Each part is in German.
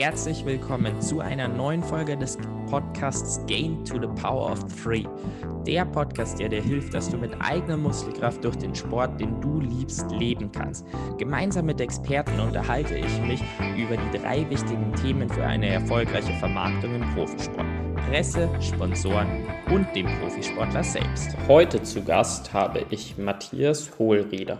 Herzlich willkommen zu einer neuen Folge des Podcasts Gain to the Power of Three. Der Podcast, der dir hilft, dass du mit eigener Muskelkraft durch den Sport, den du liebst, leben kannst. Gemeinsam mit Experten unterhalte ich mich über die drei wichtigen Themen für eine erfolgreiche Vermarktung im Profisport. Presse, Sponsoren und dem Profisportler selbst. Heute zu Gast habe ich Matthias Hohlrieder.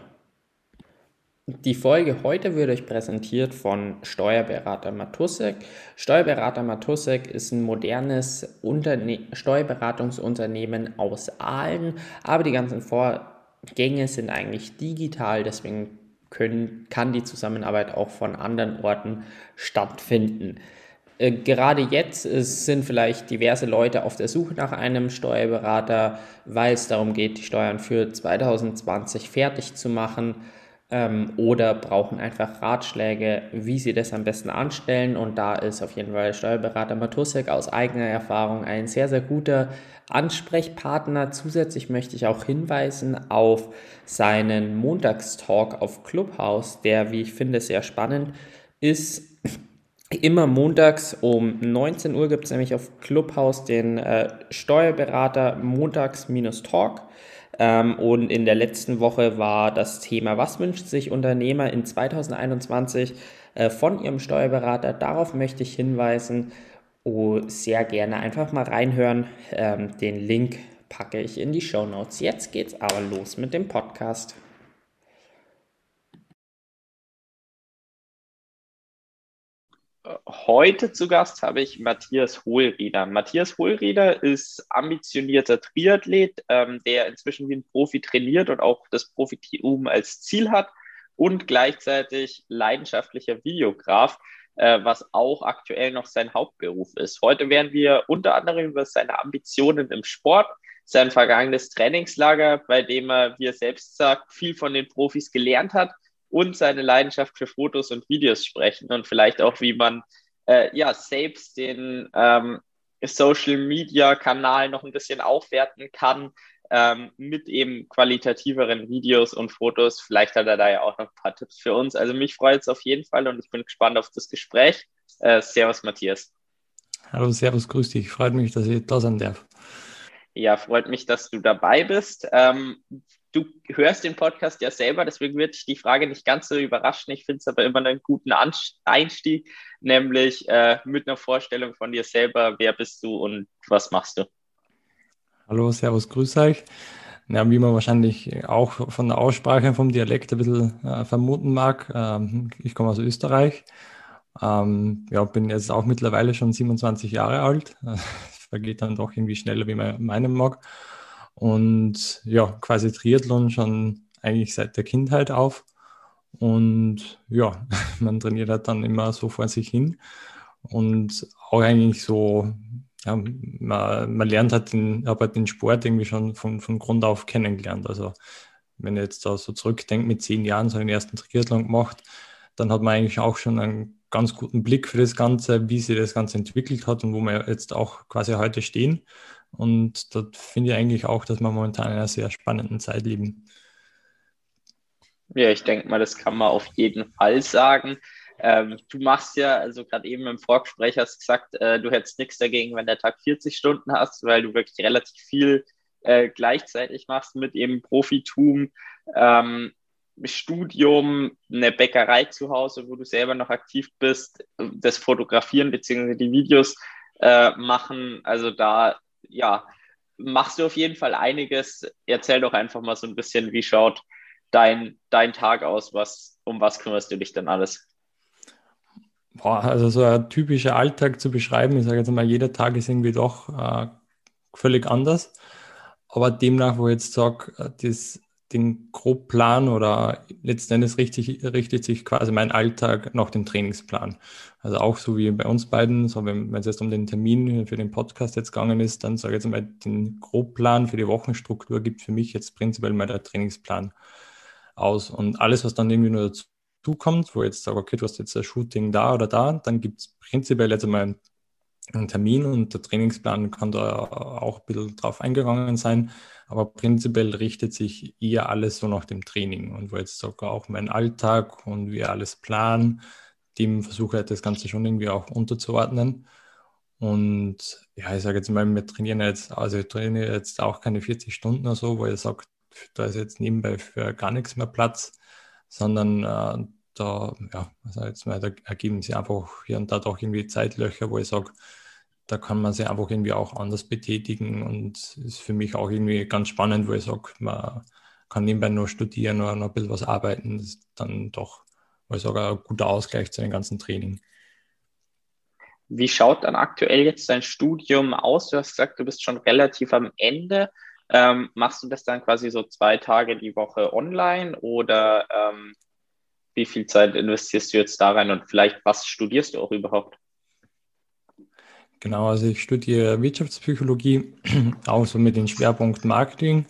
Die Folge heute wird euch präsentiert von Steuerberater Matusek. Steuerberater Matusek ist ein modernes Unterne Steuerberatungsunternehmen aus Aalen, aber die ganzen Vorgänge sind eigentlich digital, deswegen können, kann die Zusammenarbeit auch von anderen Orten stattfinden. Äh, gerade jetzt ist, sind vielleicht diverse Leute auf der Suche nach einem Steuerberater, weil es darum geht, die Steuern für 2020 fertig zu machen ähm, oder brauchen einfach Ratschläge, wie sie das am besten anstellen. Und da ist auf jeden Fall Steuerberater Matusek aus eigener Erfahrung ein sehr, sehr guter Ansprechpartner. Zusätzlich möchte ich auch hinweisen auf seinen Montagstalk auf Clubhouse, der, wie ich finde, sehr spannend ist. Immer montags um 19 Uhr gibt es nämlich auf Clubhouse den äh, Steuerberater Montags-Talk. Ähm, und in der letzten Woche war das Thema, was wünscht sich Unternehmer in 2021 äh, von ihrem Steuerberater? Darauf möchte ich hinweisen. Oh, sehr gerne einfach mal reinhören. Ähm, den Link packe ich in die Show Notes. Jetzt geht's aber los mit dem Podcast. Heute zu Gast habe ich Matthias Hohlrieder. Matthias Hohlrieder ist ambitionierter Triathlet, ähm, der inzwischen wie ein Profi trainiert und auch das Profitum als Ziel hat und gleichzeitig leidenschaftlicher Videograf, äh, was auch aktuell noch sein Hauptberuf ist. Heute werden wir unter anderem über seine Ambitionen im Sport, sein vergangenes Trainingslager, bei dem er, wie er selbst sagt, viel von den Profis gelernt hat und seine Leidenschaft für Fotos und Videos sprechen und vielleicht auch, wie man äh, ja selbst den ähm, Social Media Kanal noch ein bisschen aufwerten kann ähm, mit eben qualitativeren Videos und Fotos. Vielleicht hat er da ja auch noch ein paar Tipps für uns. Also mich freut es auf jeden Fall und ich bin gespannt auf das Gespräch. Äh, servus, Matthias. Hallo, Servus, grüß dich. Freut mich, dass ich da sein darf. Ja, freut mich, dass du dabei bist. Ähm, du hörst den Podcast ja selber, deswegen wird dich die Frage nicht ganz so überraschen. Ich finde es aber immer einen guten Einstieg, nämlich äh, mit einer Vorstellung von dir selber. Wer bist du und was machst du? Hallo, Servus, grüß euch. Ja, wie man wahrscheinlich auch von der Aussprache vom Dialekt ein bisschen äh, vermuten mag, ähm, ich komme aus Österreich. Ähm, ja, bin jetzt auch mittlerweile schon 27 Jahre alt. Es vergeht dann doch irgendwie schneller, wie man meinen mag. Und ja, quasi Triathlon schon eigentlich seit der Kindheit auf. Und ja, man trainiert halt dann immer so vor sich hin. Und auch eigentlich so, ja, man, man lernt halt den, aber halt den Sport irgendwie schon von, von Grund auf kennengelernt. Also wenn ich jetzt da so zurückdenke, mit zehn Jahren so den ersten Triathlon gemacht, dann hat man eigentlich auch schon einen ganz guten Blick für das Ganze, wie sich das Ganze entwickelt hat und wo wir jetzt auch quasi heute stehen. Und dort finde ich eigentlich auch, dass wir momentan in einer sehr spannenden Zeit leben. Ja, ich denke mal, das kann man auf jeden Fall sagen. Ähm, du machst ja, also gerade eben im Vorgespräch hast gesagt, äh, du hättest nichts dagegen, wenn der Tag 40 Stunden hast, weil du wirklich relativ viel äh, gleichzeitig machst mit eben Profitum, ähm, Studium, eine Bäckerei zu Hause, wo du selber noch aktiv bist, das Fotografieren bzw. die Videos äh, machen. Also da ja, machst du auf jeden Fall einiges. Erzähl doch einfach mal so ein bisschen, wie schaut dein, dein Tag aus? Was, um was kümmerst du dich denn alles? Boah, also so ein typischer Alltag zu beschreiben, ich sage jetzt mal, jeder Tag ist irgendwie doch äh, völlig anders. Aber demnach, wo ich jetzt sage, äh, das den Grobplan oder letzten Endes richtig, richtet sich quasi mein Alltag nach dem Trainingsplan. Also auch so wie bei uns beiden, so wenn es jetzt um den Termin für den Podcast jetzt gegangen ist, dann sage ich jetzt mal, den Grobplan für die Wochenstruktur gibt für mich jetzt prinzipiell mal der Trainingsplan aus. Und alles, was dann irgendwie nur dazu kommt, wo jetzt sage, okay, du hast jetzt ein Shooting da oder da, dann gibt es prinzipiell jetzt einmal einen Termin und der Trainingsplan kann da auch ein bisschen drauf eingegangen sein. Aber prinzipiell richtet sich eher alles so nach dem Training und wo jetzt sogar auch mein Alltag und wie alles planen, dem versuche ich das Ganze schon irgendwie auch unterzuordnen. Und ja, ich sage jetzt mal, wir trainieren jetzt, also ich trainiere jetzt auch keine 40 Stunden oder so, wo ich sage, da ist jetzt nebenbei für gar nichts mehr Platz, sondern äh, da, ja, also jetzt mal, da ergeben sich einfach hier und da doch irgendwie Zeitlöcher, wo ich sage, da kann man sich einfach irgendwie auch anders betätigen und ist für mich auch irgendwie ganz spannend, wo ich sage, man kann nebenbei nur studieren oder noch ein bisschen was arbeiten. Das ist dann doch, wo ich sage, ein guter Ausgleich zu dem ganzen Training. Wie schaut dann aktuell jetzt dein Studium aus? Du hast gesagt, du bist schon relativ am Ende. Ähm, machst du das dann quasi so zwei Tage die Woche online oder ähm, wie viel Zeit investierst du jetzt da rein und vielleicht was studierst du auch überhaupt? Genau, also ich studiere Wirtschaftspsychologie, auch so mit dem Schwerpunkt Marketing.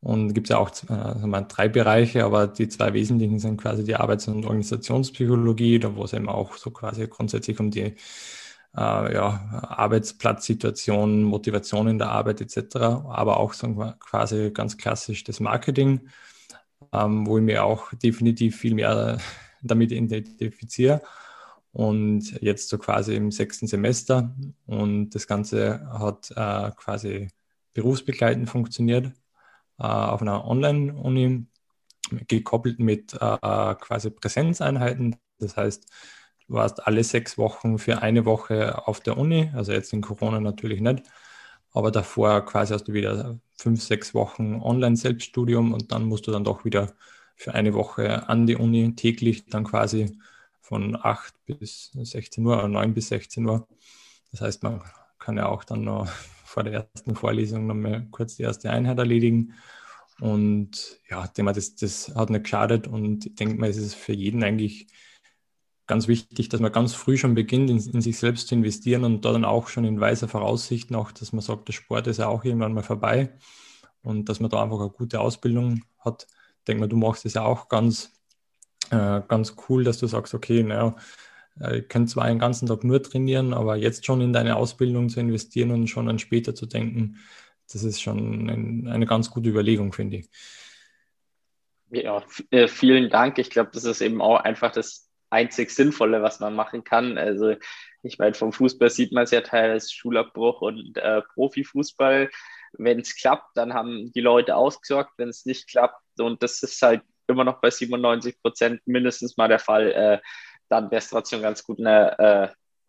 Und gibt es ja auch äh, drei Bereiche, aber die zwei wesentlichen sind quasi die Arbeits- und Organisationspsychologie, da wo es eben auch so quasi grundsätzlich um die äh, ja, Arbeitsplatzsituation, Motivation in der Arbeit etc., aber auch so quasi ganz klassisch das Marketing, ähm, wo ich mir auch definitiv viel mehr damit identifiziere und jetzt so quasi im sechsten Semester. Und das Ganze hat äh, quasi berufsbegleitend funktioniert äh, auf einer Online-Uni, gekoppelt mit äh, quasi Präsenzeinheiten. Das heißt, du warst alle sechs Wochen für eine Woche auf der Uni, also jetzt in Corona natürlich nicht, aber davor quasi hast du wieder fünf, sechs Wochen Online-Selbststudium und dann musst du dann doch wieder für eine Woche an die Uni täglich dann quasi von 8 bis 16 Uhr oder 9 bis 16 Uhr. Das heißt, man kann ja auch dann noch vor der ersten Vorlesung noch mal kurz die erste Einheit erledigen. Und ja, Thema, das, das hat nicht geschadet und ich denke mal, es ist für jeden eigentlich ganz wichtig, dass man ganz früh schon beginnt, in, in, sich selbst zu investieren und da dann auch schon in weiser Voraussicht noch, dass man sagt, der Sport ist ja auch irgendwann mal vorbei und dass man da einfach eine gute Ausbildung hat. Ich denke mal, du machst es ja auch ganz äh, ganz cool, dass du sagst, okay, naja, äh, ich kann zwar einen ganzen Tag nur trainieren, aber jetzt schon in deine Ausbildung zu investieren und schon an später zu denken, das ist schon ein, eine ganz gute Überlegung, finde ich. Ja, äh, vielen Dank. Ich glaube, das ist eben auch einfach das einzig Sinnvolle, was man machen kann. Also ich meine, vom Fußball sieht man es ja teils Schulabbruch und äh, Profifußball. Wenn es klappt, dann haben die Leute ausgesorgt. Wenn es nicht klappt, und das ist halt immer noch bei 97 Prozent mindestens mal der Fall, äh, dann wäre es trotzdem ganz gut, eine, äh,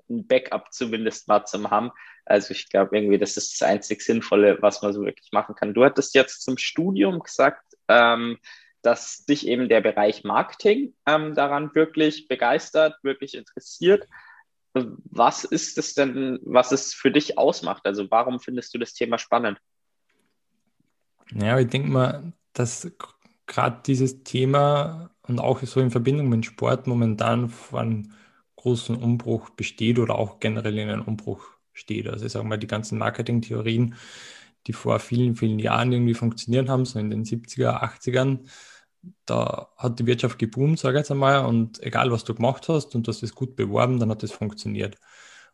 ein Backup zumindest mal zu haben. Also ich glaube irgendwie, das ist das einzig Sinnvolle, was man so wirklich machen kann. Du hattest jetzt zum Studium gesagt, ähm, dass dich eben der Bereich Marketing ähm, daran wirklich begeistert, wirklich interessiert. Was ist es denn, was es für dich ausmacht? Also warum findest du das Thema spannend? Ja, ich denke mal, dass gerade dieses Thema und auch so in Verbindung mit Sport momentan vor einem großen Umbruch besteht oder auch generell in einem Umbruch steht. Also ich sage mal, die ganzen Marketing-Theorien, die vor vielen, vielen Jahren irgendwie funktioniert haben, so in den 70er, 80ern, da hat die Wirtschaft geboomt, sage ich jetzt einmal, und egal was du gemacht hast und du hast es gut beworben, dann hat es funktioniert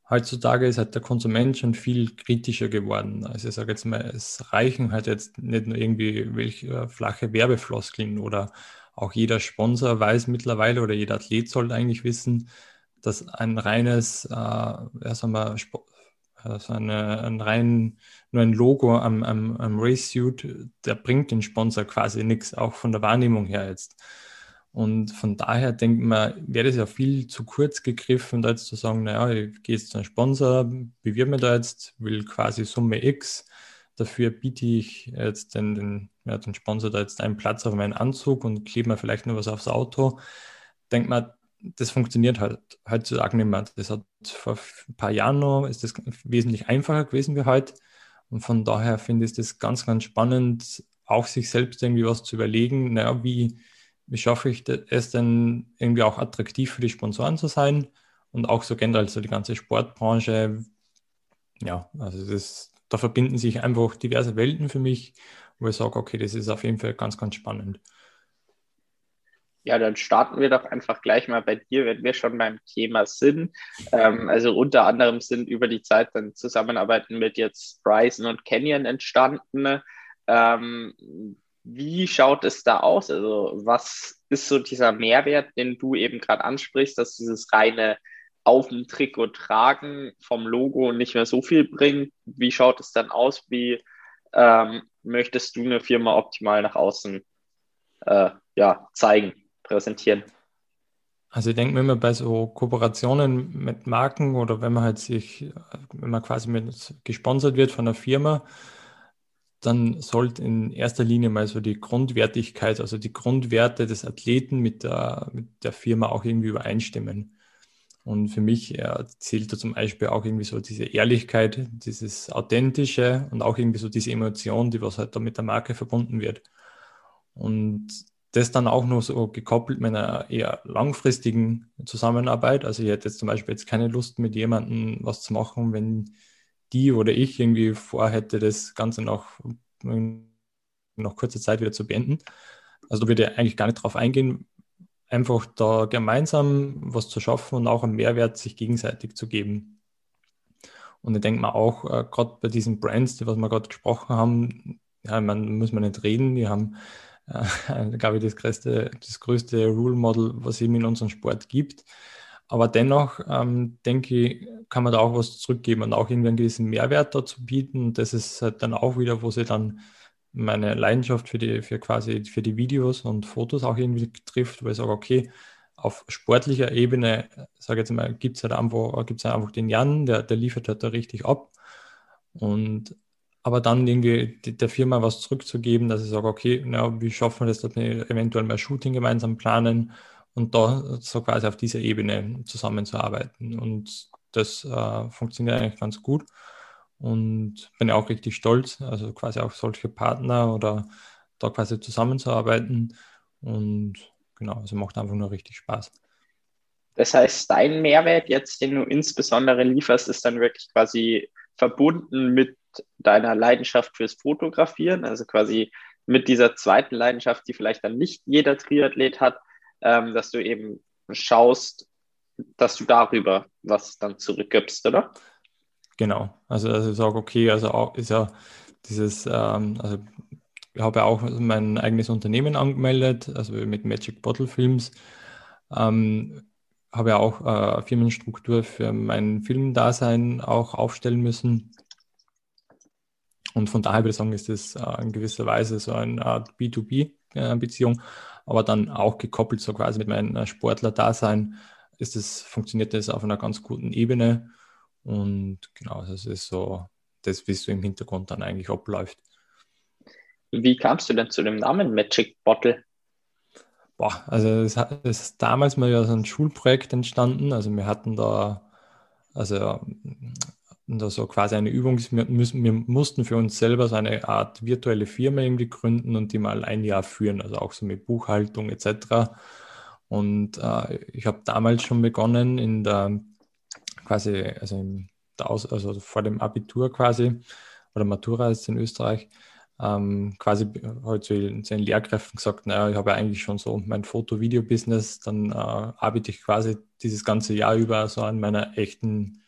heutzutage ist halt der Konsument schon viel kritischer geworden. Also ich sage jetzt mal, es reichen halt jetzt nicht nur irgendwie welche äh, flache Werbefloskeln oder auch jeder Sponsor weiß mittlerweile oder jeder Athlet sollte eigentlich wissen, dass ein reines, äh, ja, sagen wir, also eine, ein rein, nur ein Logo am, am, am Race-Suit, der bringt den Sponsor quasi nichts, auch von der Wahrnehmung her jetzt. Und von daher denkt man, wäre das ja viel zu kurz gegriffen, da jetzt zu sagen, naja, ich gehe jetzt zu einem Sponsor, bewirbe mich da jetzt, will quasi Summe X, dafür biete ich jetzt den, den, ja, den Sponsor da jetzt einen Platz auf meinen Anzug und klebe mir vielleicht nur was aufs Auto. Denkt man, das funktioniert halt heutzutage nicht mehr. Das hat vor ein paar Jahren noch, ist das wesentlich einfacher gewesen wie heute. Und von daher finde ich das ganz, ganz spannend, auch sich selbst irgendwie was zu überlegen, naja, wie, wie schaffe ich es denn irgendwie auch attraktiv für die Sponsoren zu sein und auch so generell so die ganze Sportbranche. Ja, also das, da verbinden sich einfach diverse Welten für mich, wo ich sage, okay, das ist auf jeden Fall ganz, ganz spannend. Ja, dann starten wir doch einfach gleich mal bei dir, wenn wir schon beim Thema sind. Ähm, also unter anderem sind über die Zeit dann Zusammenarbeiten mit jetzt Bryson und Canyon entstanden. Ähm, wie schaut es da aus? Also was ist so dieser Mehrwert, den du eben gerade ansprichst, dass dieses reine auf dem Trikot tragen vom Logo nicht mehr so viel bringt? Wie schaut es dann aus? Wie ähm, möchtest du eine Firma optimal nach außen äh, ja, zeigen, präsentieren? Also ich denke, wenn man bei so Kooperationen mit Marken oder wenn man halt sich, wenn man quasi mit gesponsert wird von einer Firma, dann sollte in erster Linie mal so die Grundwertigkeit, also die Grundwerte des Athleten mit der, mit der Firma auch irgendwie übereinstimmen. Und für mich ja, zählt da zum Beispiel auch irgendwie so diese Ehrlichkeit, dieses Authentische und auch irgendwie so diese Emotion, die was halt da mit der Marke verbunden wird. Und das dann auch nur so gekoppelt mit einer eher langfristigen Zusammenarbeit. Also ich hätte jetzt zum Beispiel jetzt keine Lust mit jemandem was zu machen, wenn die oder ich irgendwie vorhätte, das Ganze noch, noch kurzer Zeit wieder zu beenden. Also da würde ich eigentlich gar nicht drauf eingehen, einfach da gemeinsam was zu schaffen und auch einen Mehrwert sich gegenseitig zu geben. Und ich denke mal auch, äh, gerade bei diesen Brands, die was wir gerade gesprochen haben, ja, man muss man nicht reden, die haben, äh, glaube ich, das größte, das größte Rule Model, was es eben in unserem Sport gibt. Aber dennoch, ähm, denke ich, kann man da auch was zurückgeben und auch irgendwie einen gewissen Mehrwert dazu bieten. Das ist halt dann auch wieder, wo sie dann meine Leidenschaft für die, für quasi für die Videos und Fotos auch irgendwie trifft, wo ich sage, okay, auf sportlicher Ebene, sage jetzt mal, gibt es halt einfach, gibt's halt einfach den Jan, der, der liefert halt da richtig ab. Und aber dann irgendwie der Firma was zurückzugeben, dass ich sage, okay, na, wie schaffen wir das, dass wir eventuell mal Shooting gemeinsam planen und da so quasi auf dieser Ebene zusammenzuarbeiten. Und das äh, funktioniert eigentlich ganz gut und bin auch richtig stolz, also quasi auch solche Partner oder da quasi zusammenzuarbeiten. Und genau, also macht einfach nur richtig Spaß. Das heißt, dein Mehrwert jetzt, den du insbesondere lieferst, ist dann wirklich quasi verbunden mit deiner Leidenschaft fürs Fotografieren, also quasi mit dieser zweiten Leidenschaft, die vielleicht dann nicht jeder Triathlet hat, ähm, dass du eben schaust, dass du darüber was dann zurückgibst, oder? Genau. Also, also ich sage, okay, also auch ist ja dieses, ähm, also ich habe ja auch mein eigenes Unternehmen angemeldet, also mit Magic Bottle Films. Ähm, habe ja auch äh, Firmenstruktur für mein Filmdasein auch aufstellen müssen. Und von daher würde ich sagen, ist das äh, in gewisser Weise so eine Art B2B-Beziehung. Äh, aber dann auch gekoppelt so quasi mit meinem äh, Sportler-Dasein ist das, funktioniert das auf einer ganz guten Ebene. Und genau, das ist so das, wie es so im Hintergrund dann eigentlich abläuft. Wie kamst du denn zu dem Namen Magic Bottle? Boah, also es ist damals mal ja so ein Schulprojekt entstanden. Also wir hatten da, also da so quasi eine Übung, wir, müssen, wir mussten für uns selber so eine Art virtuelle Firma irgendwie gründen und die mal ein Jahr führen, also auch so mit Buchhaltung etc. Und äh, ich habe damals schon begonnen in der quasi, also, im, also vor dem Abitur quasi, oder Matura ist in Österreich, ähm, quasi heute zu den Lehrkräften gesagt, naja, ich habe ja eigentlich schon so mein Foto-Video-Business, dann äh, arbeite ich quasi dieses ganze Jahr über so an meiner echten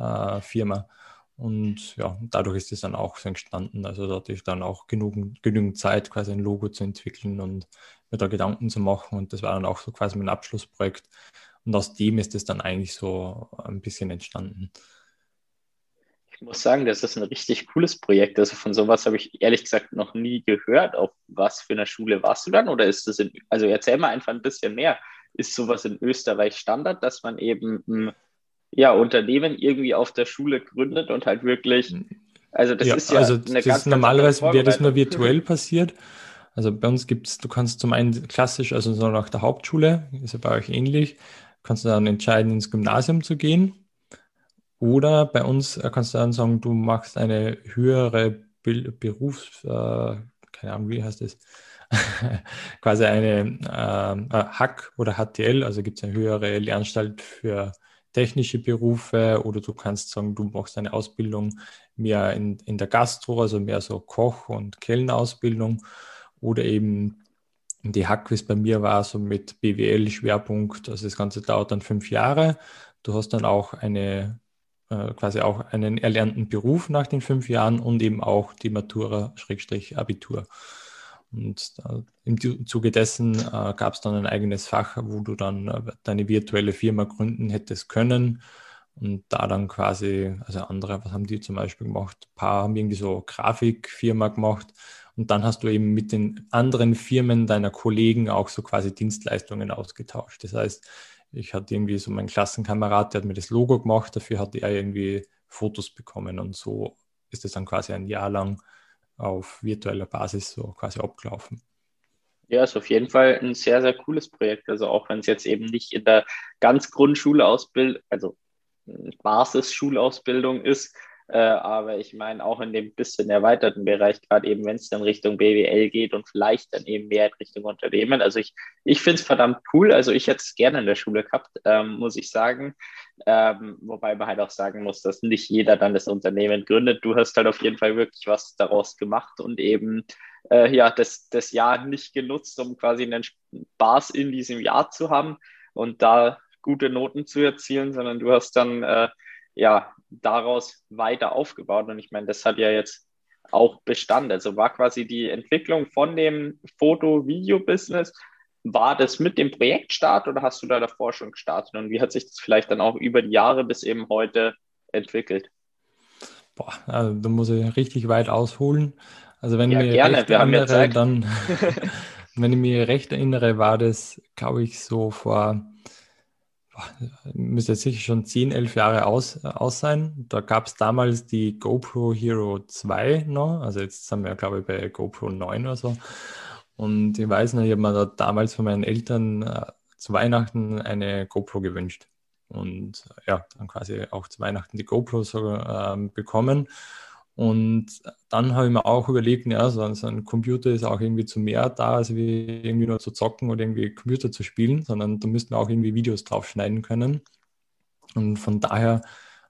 äh, Firma. Und ja, dadurch ist es dann auch so entstanden. Also da hatte ich dann auch genug, genügend Zeit, quasi ein Logo zu entwickeln und mir da Gedanken zu machen. Und das war dann auch so quasi mein Abschlussprojekt. Und aus dem ist es dann eigentlich so ein bisschen entstanden. Ich muss sagen, das ist ein richtig cooles Projekt. Also von sowas habe ich ehrlich gesagt noch nie gehört. Auf was für einer Schule warst du dann? Oder ist das in, also erzähl mal einfach ein bisschen mehr. Ist sowas in Österreich Standard, dass man eben ja, Unternehmen irgendwie auf der Schule gründet und halt wirklich, also das ja, ist ja also eine ganz, normalerweise wäre das nur virtuell passiert. Also bei uns gibt es, du kannst zum einen klassisch, also so nach der Hauptschule, ist ja bei euch ähnlich, kannst du dann entscheiden, ins Gymnasium zu gehen. Oder bei uns äh, kannst du dann sagen, du machst eine höhere Berufs, äh, keine Ahnung, wie heißt das? Quasi eine äh, Hack oder HTL, also gibt es eine höhere Lernanstalt für technische Berufe oder du kannst sagen, du machst eine Ausbildung mehr in, in der Gastro, also mehr so Koch- und Kellnerausbildung oder eben die Hack, wie es bei mir war, so mit BWL-Schwerpunkt, also das Ganze dauert dann fünf Jahre. Du hast dann auch eine, äh, quasi auch einen erlernten Beruf nach den fünf Jahren und eben auch die Matura-Abitur. Und äh, im Zuge dessen äh, gab es dann ein eigenes Fach, wo du dann äh, deine virtuelle Firma gründen hättest können. Und da dann quasi, also andere, was haben die zum Beispiel gemacht? Ein paar haben irgendwie so Grafikfirma gemacht. Und dann hast du eben mit den anderen Firmen deiner Kollegen auch so quasi Dienstleistungen ausgetauscht. Das heißt, ich hatte irgendwie so meinen Klassenkamerad, der hat mir das Logo gemacht, dafür hat er irgendwie Fotos bekommen. Und so ist es dann quasi ein Jahr lang auf virtueller Basis so quasi abgelaufen. Ja, ist auf jeden Fall ein sehr, sehr cooles Projekt. Also auch wenn es jetzt eben nicht in der ganz Grundschule ausbildet, also Basisschulausbildung ist, äh, aber ich meine auch in dem bisschen erweiterten Bereich, gerade eben wenn es dann Richtung BWL geht und vielleicht dann eben mehr in Richtung Unternehmen. Also ich, ich finde es verdammt cool. Also ich hätte es gerne in der Schule gehabt, ähm, muss ich sagen. Ähm, wobei man halt auch sagen muss, dass nicht jeder dann das Unternehmen gründet. Du hast halt auf jeden Fall wirklich was daraus gemacht und eben äh, ja das, das Jahr nicht genutzt, um quasi einen Spaß in diesem Jahr zu haben und da gute Noten zu erzielen, sondern du hast dann äh, ja daraus weiter aufgebaut. Und ich meine, das hat ja jetzt auch Bestand. Also war quasi die Entwicklung von dem Foto-Video-Business war das mit dem Projektstart oder hast du da davor schon gestartet? Und wie hat sich das vielleicht dann auch über die Jahre bis eben heute entwickelt? Boah, also da muss ich richtig weit ausholen. Also wenn ja, ich mir gerne. recht erinnere, dann, wenn ich mich recht erinnere, war das, glaube ich, so vor, müsste sicher schon 10, 11 Jahre aus, aus sein. Da gab es damals die GoPro Hero 2 noch. Also jetzt sind wir, glaube ich, bei GoPro 9 oder so. Und ich weiß noch, ich habe mir da damals von meinen Eltern äh, zu Weihnachten eine GoPro gewünscht. Und ja, dann quasi auch zu Weihnachten die GoPro so, äh, bekommen. Und dann habe ich mir auch überlegt, ja, so, so, ein Computer ist auch irgendwie zu mehr da, als wie irgendwie nur zu zocken oder irgendwie Computer zu spielen, sondern da müssten wir auch irgendwie Videos drauf schneiden können. Und von daher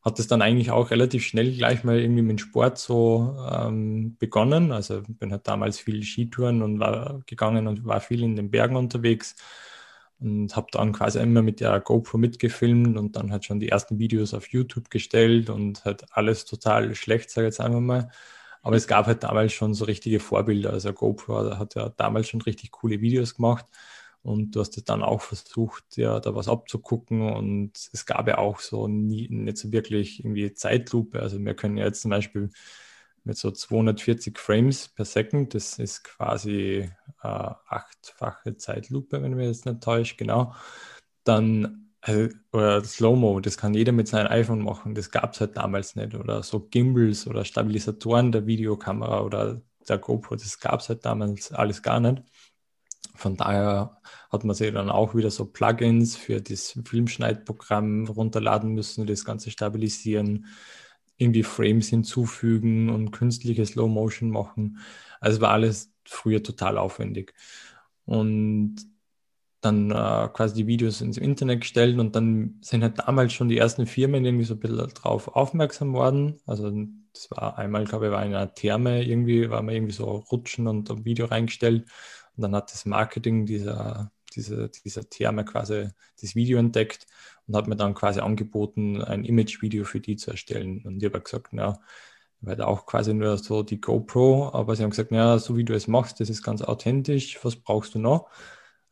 hat es dann eigentlich auch relativ schnell gleich mal irgendwie mit Sport so ähm, begonnen. Also bin halt damals viel Skitouren und war gegangen und war viel in den Bergen unterwegs und habe dann quasi immer mit der GoPro mitgefilmt und dann halt schon die ersten Videos auf YouTube gestellt und halt alles total schlecht, sage ich jetzt einfach mal. Aber es gab halt damals schon so richtige Vorbilder. Also GoPro hat ja damals schon richtig coole Videos gemacht. Und du hast dann auch versucht, ja, da was abzugucken. Und es gab ja auch so nie, nicht so wirklich irgendwie Zeitlupe. Also wir können ja jetzt zum Beispiel mit so 240 Frames per Second, das ist quasi äh, achtfache Zeitlupe, wenn mich jetzt nicht täusche, genau. Dann äh, oder Slow-Mo, das kann jeder mit seinem iPhone machen, das gab es halt damals nicht. Oder so Gimbals oder Stabilisatoren der Videokamera oder der GoPro, das gab es halt damals alles gar nicht. Von daher hat man sich dann auch wieder so Plugins für das Filmschneidprogramm runterladen müssen, das Ganze stabilisieren, irgendwie Frames hinzufügen und künstliche Slow Motion machen. Also war alles früher total aufwendig. Und dann äh, quasi die Videos ins Internet gestellt und dann sind halt damals schon die ersten Firmen irgendwie so ein bisschen darauf aufmerksam worden. Also das war einmal, glaube ich, war in einer Therme irgendwie, war man irgendwie so rutschen und ein Video reingestellt und dann hat das Marketing dieser, dieser, dieser Therme quasi das Video entdeckt und hat mir dann quasi angeboten, ein Image-Video für die zu erstellen. Und ich habe gesagt, na, weil auch quasi nur so die GoPro, aber sie haben gesagt, ja, so wie du es machst, das ist ganz authentisch, was brauchst du noch?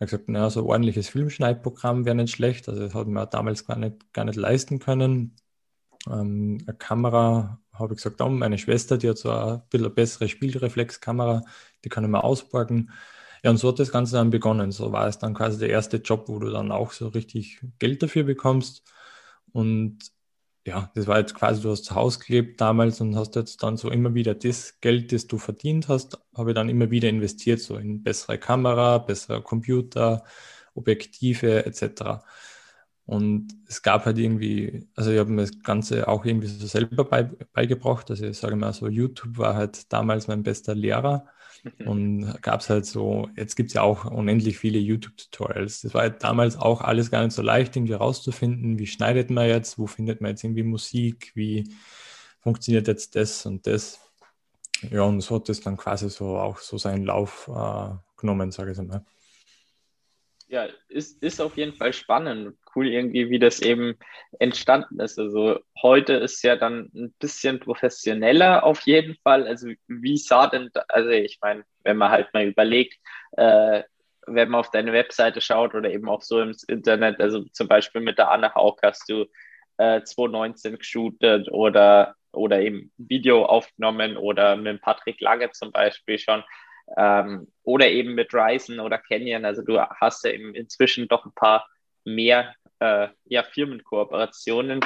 Ich habe gesagt, na, so ein ordentliches Filmschneidprogramm wäre nicht schlecht, also das hat man damals gar nicht, gar nicht leisten können. Ähm, eine Kamera habe ich gesagt, oh, meine Schwester, die hat so ein bisschen bessere Spielreflexkamera, die kann ich mal ausborgen. Ja, und so hat das Ganze dann begonnen. So war es dann quasi der erste Job, wo du dann auch so richtig Geld dafür bekommst. Und ja, das war jetzt quasi, du hast zu Hause gelebt damals und hast jetzt dann so immer wieder das Geld, das du verdient hast, habe ich dann immer wieder investiert, so in bessere Kamera, bessere Computer, Objektive etc. Und es gab halt irgendwie, also ich habe mir das Ganze auch irgendwie so selber bei, beigebracht. Also ich sage mal so, YouTube war halt damals mein bester Lehrer. Und gab es halt so, jetzt gibt es ja auch unendlich viele YouTube-Tutorials. Das war halt damals auch alles gar nicht so leicht, irgendwie rauszufinden, wie schneidet man jetzt, wo findet man jetzt irgendwie Musik, wie funktioniert jetzt das und das. Ja, und so hat das dann quasi so auch so seinen Lauf äh, genommen, sage ich mal. Ja, ist, ist auf jeden Fall spannend. Cool irgendwie, wie das eben entstanden ist. Also heute ist ja dann ein bisschen professioneller auf jeden Fall. Also wie sah denn, also ich meine, wenn man halt mal überlegt, äh, wenn man auf deine Webseite schaut oder eben auch so im Internet, also zum Beispiel mit der Anne Haug hast du äh, 2019 geshootet oder, oder eben Video aufgenommen oder mit Patrick Lange zum Beispiel schon. Ähm, oder eben mit Ryzen oder Canyon. Also du hast ja eben inzwischen doch ein paar mehr äh, ja, Firmenkooperationen.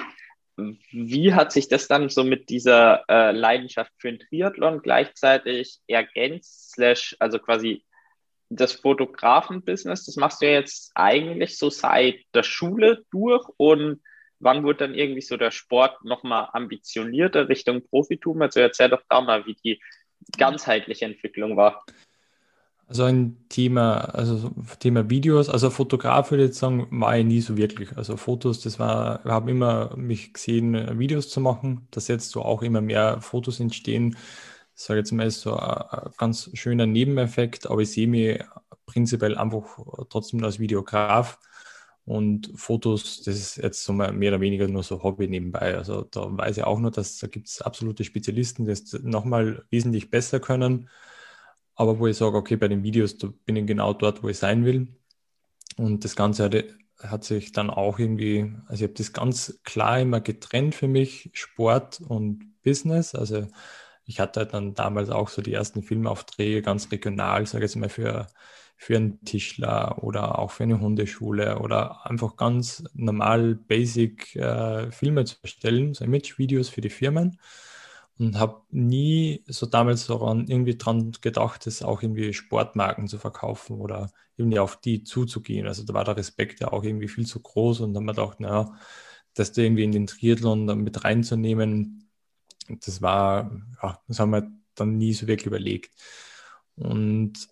Wie hat sich das dann so mit dieser äh, Leidenschaft für den Triathlon gleichzeitig ergänzt, slash, also quasi das Fotografen-Business, das machst du ja jetzt eigentlich so seit der Schule durch und wann wurde dann irgendwie so der Sport nochmal ambitionierter Richtung Profitum? Also erzähl doch da mal, wie die ganzheitliche Entwicklung war. Also ein Thema, also Thema Videos, also Fotograf würde ich sagen, war ich nie so wirklich. Also Fotos, das war, wir haben immer mich gesehen, Videos zu machen, dass jetzt so auch immer mehr Fotos entstehen. Ich sage jetzt mal, ist so ein ganz schöner Nebeneffekt, aber ich sehe mich prinzipiell einfach trotzdem als Videograf und Fotos, das ist jetzt so mehr oder weniger nur so Hobby nebenbei. Also da weiß ich auch nur, dass da gibt es absolute Spezialisten, die es nochmal wesentlich besser können aber wo ich sage, okay, bei den Videos da bin ich genau dort, wo ich sein will. Und das Ganze hat, hat sich dann auch irgendwie, also ich habe das ganz klar immer getrennt für mich, Sport und Business. Also ich hatte dann damals auch so die ersten Filmaufträge ganz regional, sage ich jetzt mal für, für einen Tischler oder auch für eine Hundeschule oder einfach ganz normal basic äh, Filme zu erstellen, so Image-Videos für die Firmen und habe nie so damals daran irgendwie dran gedacht, das auch irgendwie Sportmarken zu verkaufen oder irgendwie auf die zuzugehen. Also da war der Respekt ja auch irgendwie viel zu groß und dann haben wir gedacht, naja, das da irgendwie in den Triathlon mit reinzunehmen, das war, ja, das haben wir dann nie so wirklich überlegt. Und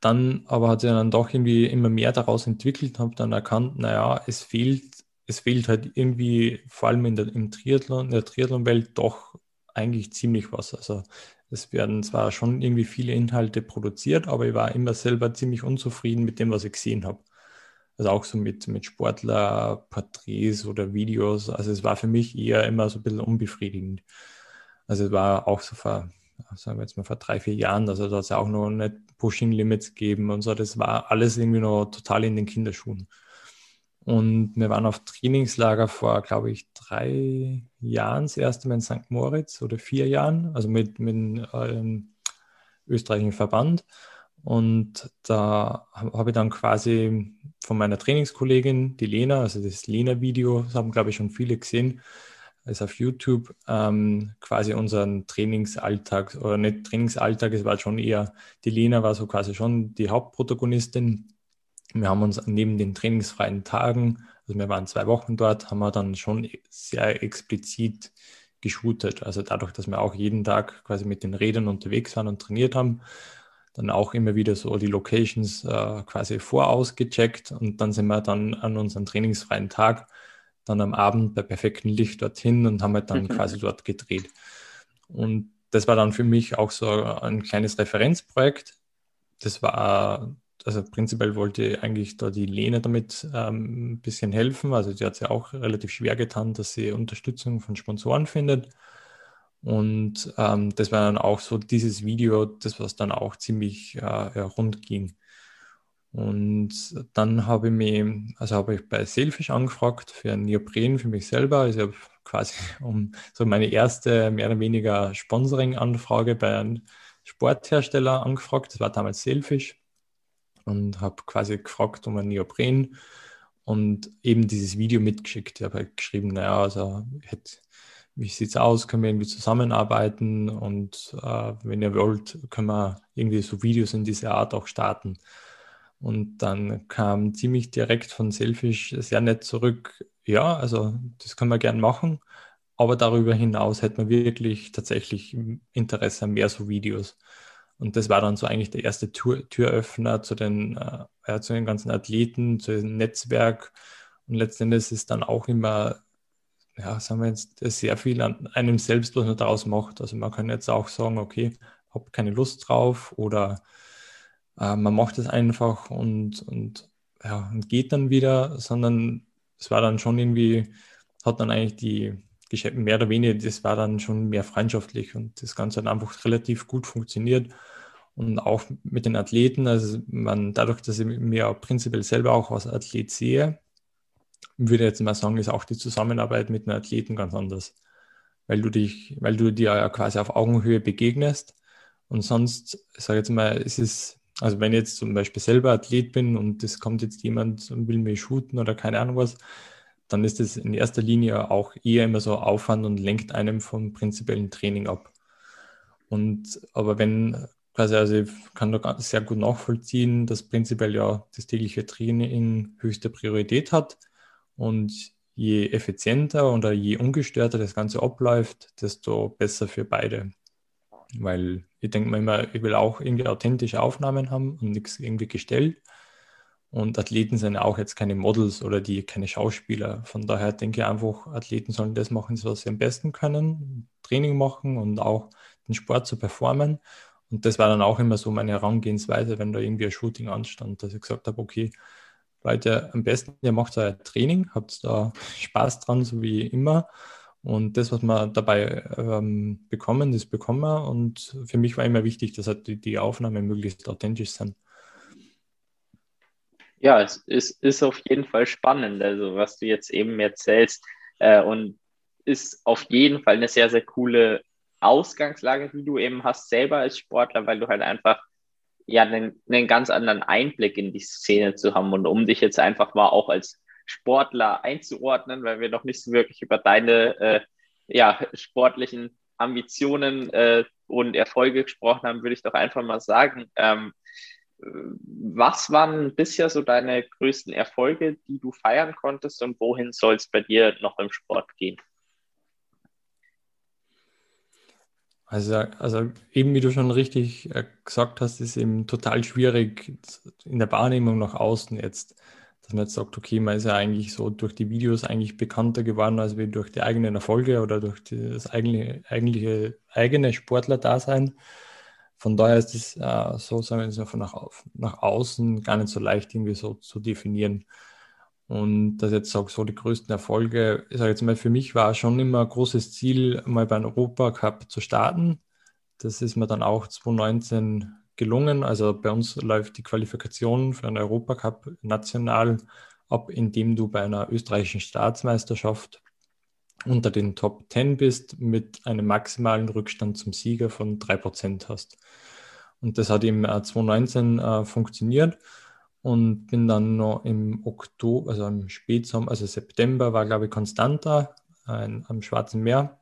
dann aber hat sich dann doch irgendwie immer mehr daraus entwickelt, habe dann erkannt, naja, es fehlt, es fehlt halt irgendwie vor allem in der, im Triathlon, in der Triathlon-Welt doch eigentlich ziemlich was. Also es werden zwar schon irgendwie viele Inhalte produziert, aber ich war immer selber ziemlich unzufrieden mit dem, was ich gesehen habe. Also auch so mit, mit Sportler, Porträts oder Videos. Also es war für mich eher immer so ein bisschen unbefriedigend. Also es war auch so vor, sagen wir jetzt mal vor drei, vier Jahren, also da hat es auch noch nicht Pushing Limits gegeben und so. Das war alles irgendwie noch total in den Kinderschuhen. Und wir waren auf Trainingslager vor, glaube ich, drei Jahren, das erste Mal in St. Moritz oder vier Jahren, also mit, mit dem ähm, österreichischen Verband. Und da habe ich dann quasi von meiner Trainingskollegin, die Lena, also das Lena-Video, das haben, glaube ich, schon viele gesehen, ist auf YouTube, ähm, quasi unseren Trainingsalltag, oder nicht Trainingsalltag, es war schon eher, die Lena war so quasi schon die Hauptprotagonistin wir haben uns neben den trainingsfreien Tagen, also wir waren zwei Wochen dort, haben wir dann schon sehr explizit geshootet. Also dadurch, dass wir auch jeden Tag quasi mit den Rädern unterwegs waren und trainiert haben, dann auch immer wieder so die Locations äh, quasi vorausgecheckt und dann sind wir dann an unserem trainingsfreien Tag dann am Abend bei perfektem Licht dorthin und haben halt dann mhm. quasi dort gedreht. Und das war dann für mich auch so ein kleines Referenzprojekt. Das war also prinzipiell wollte eigentlich da die Lene damit ähm, ein bisschen helfen. Also die hat es ja auch relativ schwer getan, dass sie Unterstützung von Sponsoren findet. Und ähm, das war dann auch so dieses Video, das was dann auch ziemlich äh, ja, rund ging. Und dann habe ich mich, also habe ich bei Selfish angefragt für ein Neopren für mich selber. Also ich habe quasi um so meine erste mehr oder weniger Sponsoring-Anfrage bei einem Sporthersteller angefragt. Das war damals Selfish und habe quasi gefragt um ein Neopren und eben dieses Video mitgeschickt. Ich habe halt geschrieben, naja, also hätte, wie sieht es aus, können wir irgendwie zusammenarbeiten und äh, wenn ihr wollt, können wir irgendwie so Videos in dieser Art auch starten. Und dann kam ziemlich direkt von Selfish sehr nett zurück, ja, also das können wir gern machen, aber darüber hinaus hätte man wirklich tatsächlich Interesse an mehr so Videos. Und das war dann so eigentlich der erste Tür, Türöffner zu den, äh, ja, zu den ganzen Athleten, zu dem Netzwerk. Und letztendlich ist dann auch immer, ja, sagen wir jetzt, sehr viel an einem selbst, was man daraus macht. Also man kann jetzt auch sagen, okay, habe keine Lust drauf oder äh, man macht es einfach und, und, ja, und geht dann wieder, sondern es war dann schon irgendwie, hat dann eigentlich die mehr oder weniger, das war dann schon mehr freundschaftlich und das Ganze hat einfach relativ gut funktioniert. Und auch mit den Athleten, also man, dadurch, dass ich mir prinzipiell selber auch als Athlet sehe, würde ich jetzt mal sagen, ist auch die Zusammenarbeit mit den Athleten ganz anders. Weil du dich, weil du dir ja quasi auf Augenhöhe begegnest. Und sonst, ich sage jetzt mal, es ist, also wenn ich jetzt zum Beispiel selber Athlet bin und es kommt jetzt jemand und will mich shooten oder keine Ahnung was, dann ist es in erster Linie auch eher immer so Aufwand und lenkt einem vom prinzipiellen Training ab. Und aber wenn quasi, also ich kann da sehr gut nachvollziehen, dass prinzipiell ja das tägliche Training höchste Priorität hat und je effizienter oder je ungestörter das Ganze abläuft, desto besser für beide. Weil ich denke mir immer, ich will auch irgendwie authentische Aufnahmen haben und nichts irgendwie gestellt. Und Athleten sind auch jetzt keine Models oder die keine Schauspieler. Von daher denke ich einfach, Athleten sollen das machen, was sie am besten können, Training machen und auch den Sport zu performen. Und das war dann auch immer so meine Herangehensweise, wenn da irgendwie ein Shooting anstand, dass ich gesagt habe, okay, Leute, am besten, ihr macht euer Training, habt da Spaß dran, so wie immer. Und das, was wir dabei ähm, bekommen, das bekommen wir. Und für mich war immer wichtig, dass halt die, die Aufnahmen möglichst authentisch sind. Ja, es ist, ist auf jeden Fall spannend, also was du jetzt eben erzählst. Äh, und ist auf jeden Fall eine sehr, sehr coole Ausgangslage, die du eben hast, selber als Sportler, weil du halt einfach ja einen, einen ganz anderen Einblick in die Szene zu haben und um dich jetzt einfach mal auch als Sportler einzuordnen, weil wir noch nicht so wirklich über deine äh, ja, sportlichen Ambitionen äh, und Erfolge gesprochen haben, würde ich doch einfach mal sagen, ähm, was waren bisher so deine größten Erfolge, die du feiern konntest und wohin soll es bei dir noch im Sport gehen? Also, also eben wie du schon richtig äh, gesagt hast, ist eben total schwierig in der Wahrnehmung nach außen jetzt, dass man jetzt sagt, okay, man ist ja eigentlich so durch die Videos eigentlich bekannter geworden als wie durch die eigenen Erfolge oder durch das eigene, eigentliche eigene Sportler-Dasein. Von daher ist es äh, so, sagen wir von nach, nach außen gar nicht so leicht irgendwie so zu definieren. Und das jetzt auch so die größten Erfolge, ich sage jetzt mal, für mich war schon immer ein großes Ziel, mal beim Europacup zu starten. Das ist mir dann auch 2019 gelungen. Also bei uns läuft die Qualifikation für einen Europacup national ab, indem du bei einer österreichischen Staatsmeisterschaft unter den Top 10 bist, mit einem maximalen Rückstand zum Sieger von 3% hast. Und das hat im 2019 äh, funktioniert und bin dann noch im Oktober, also im Spätsommer, also September war, glaube ich, Constanta äh, am Schwarzen Meer.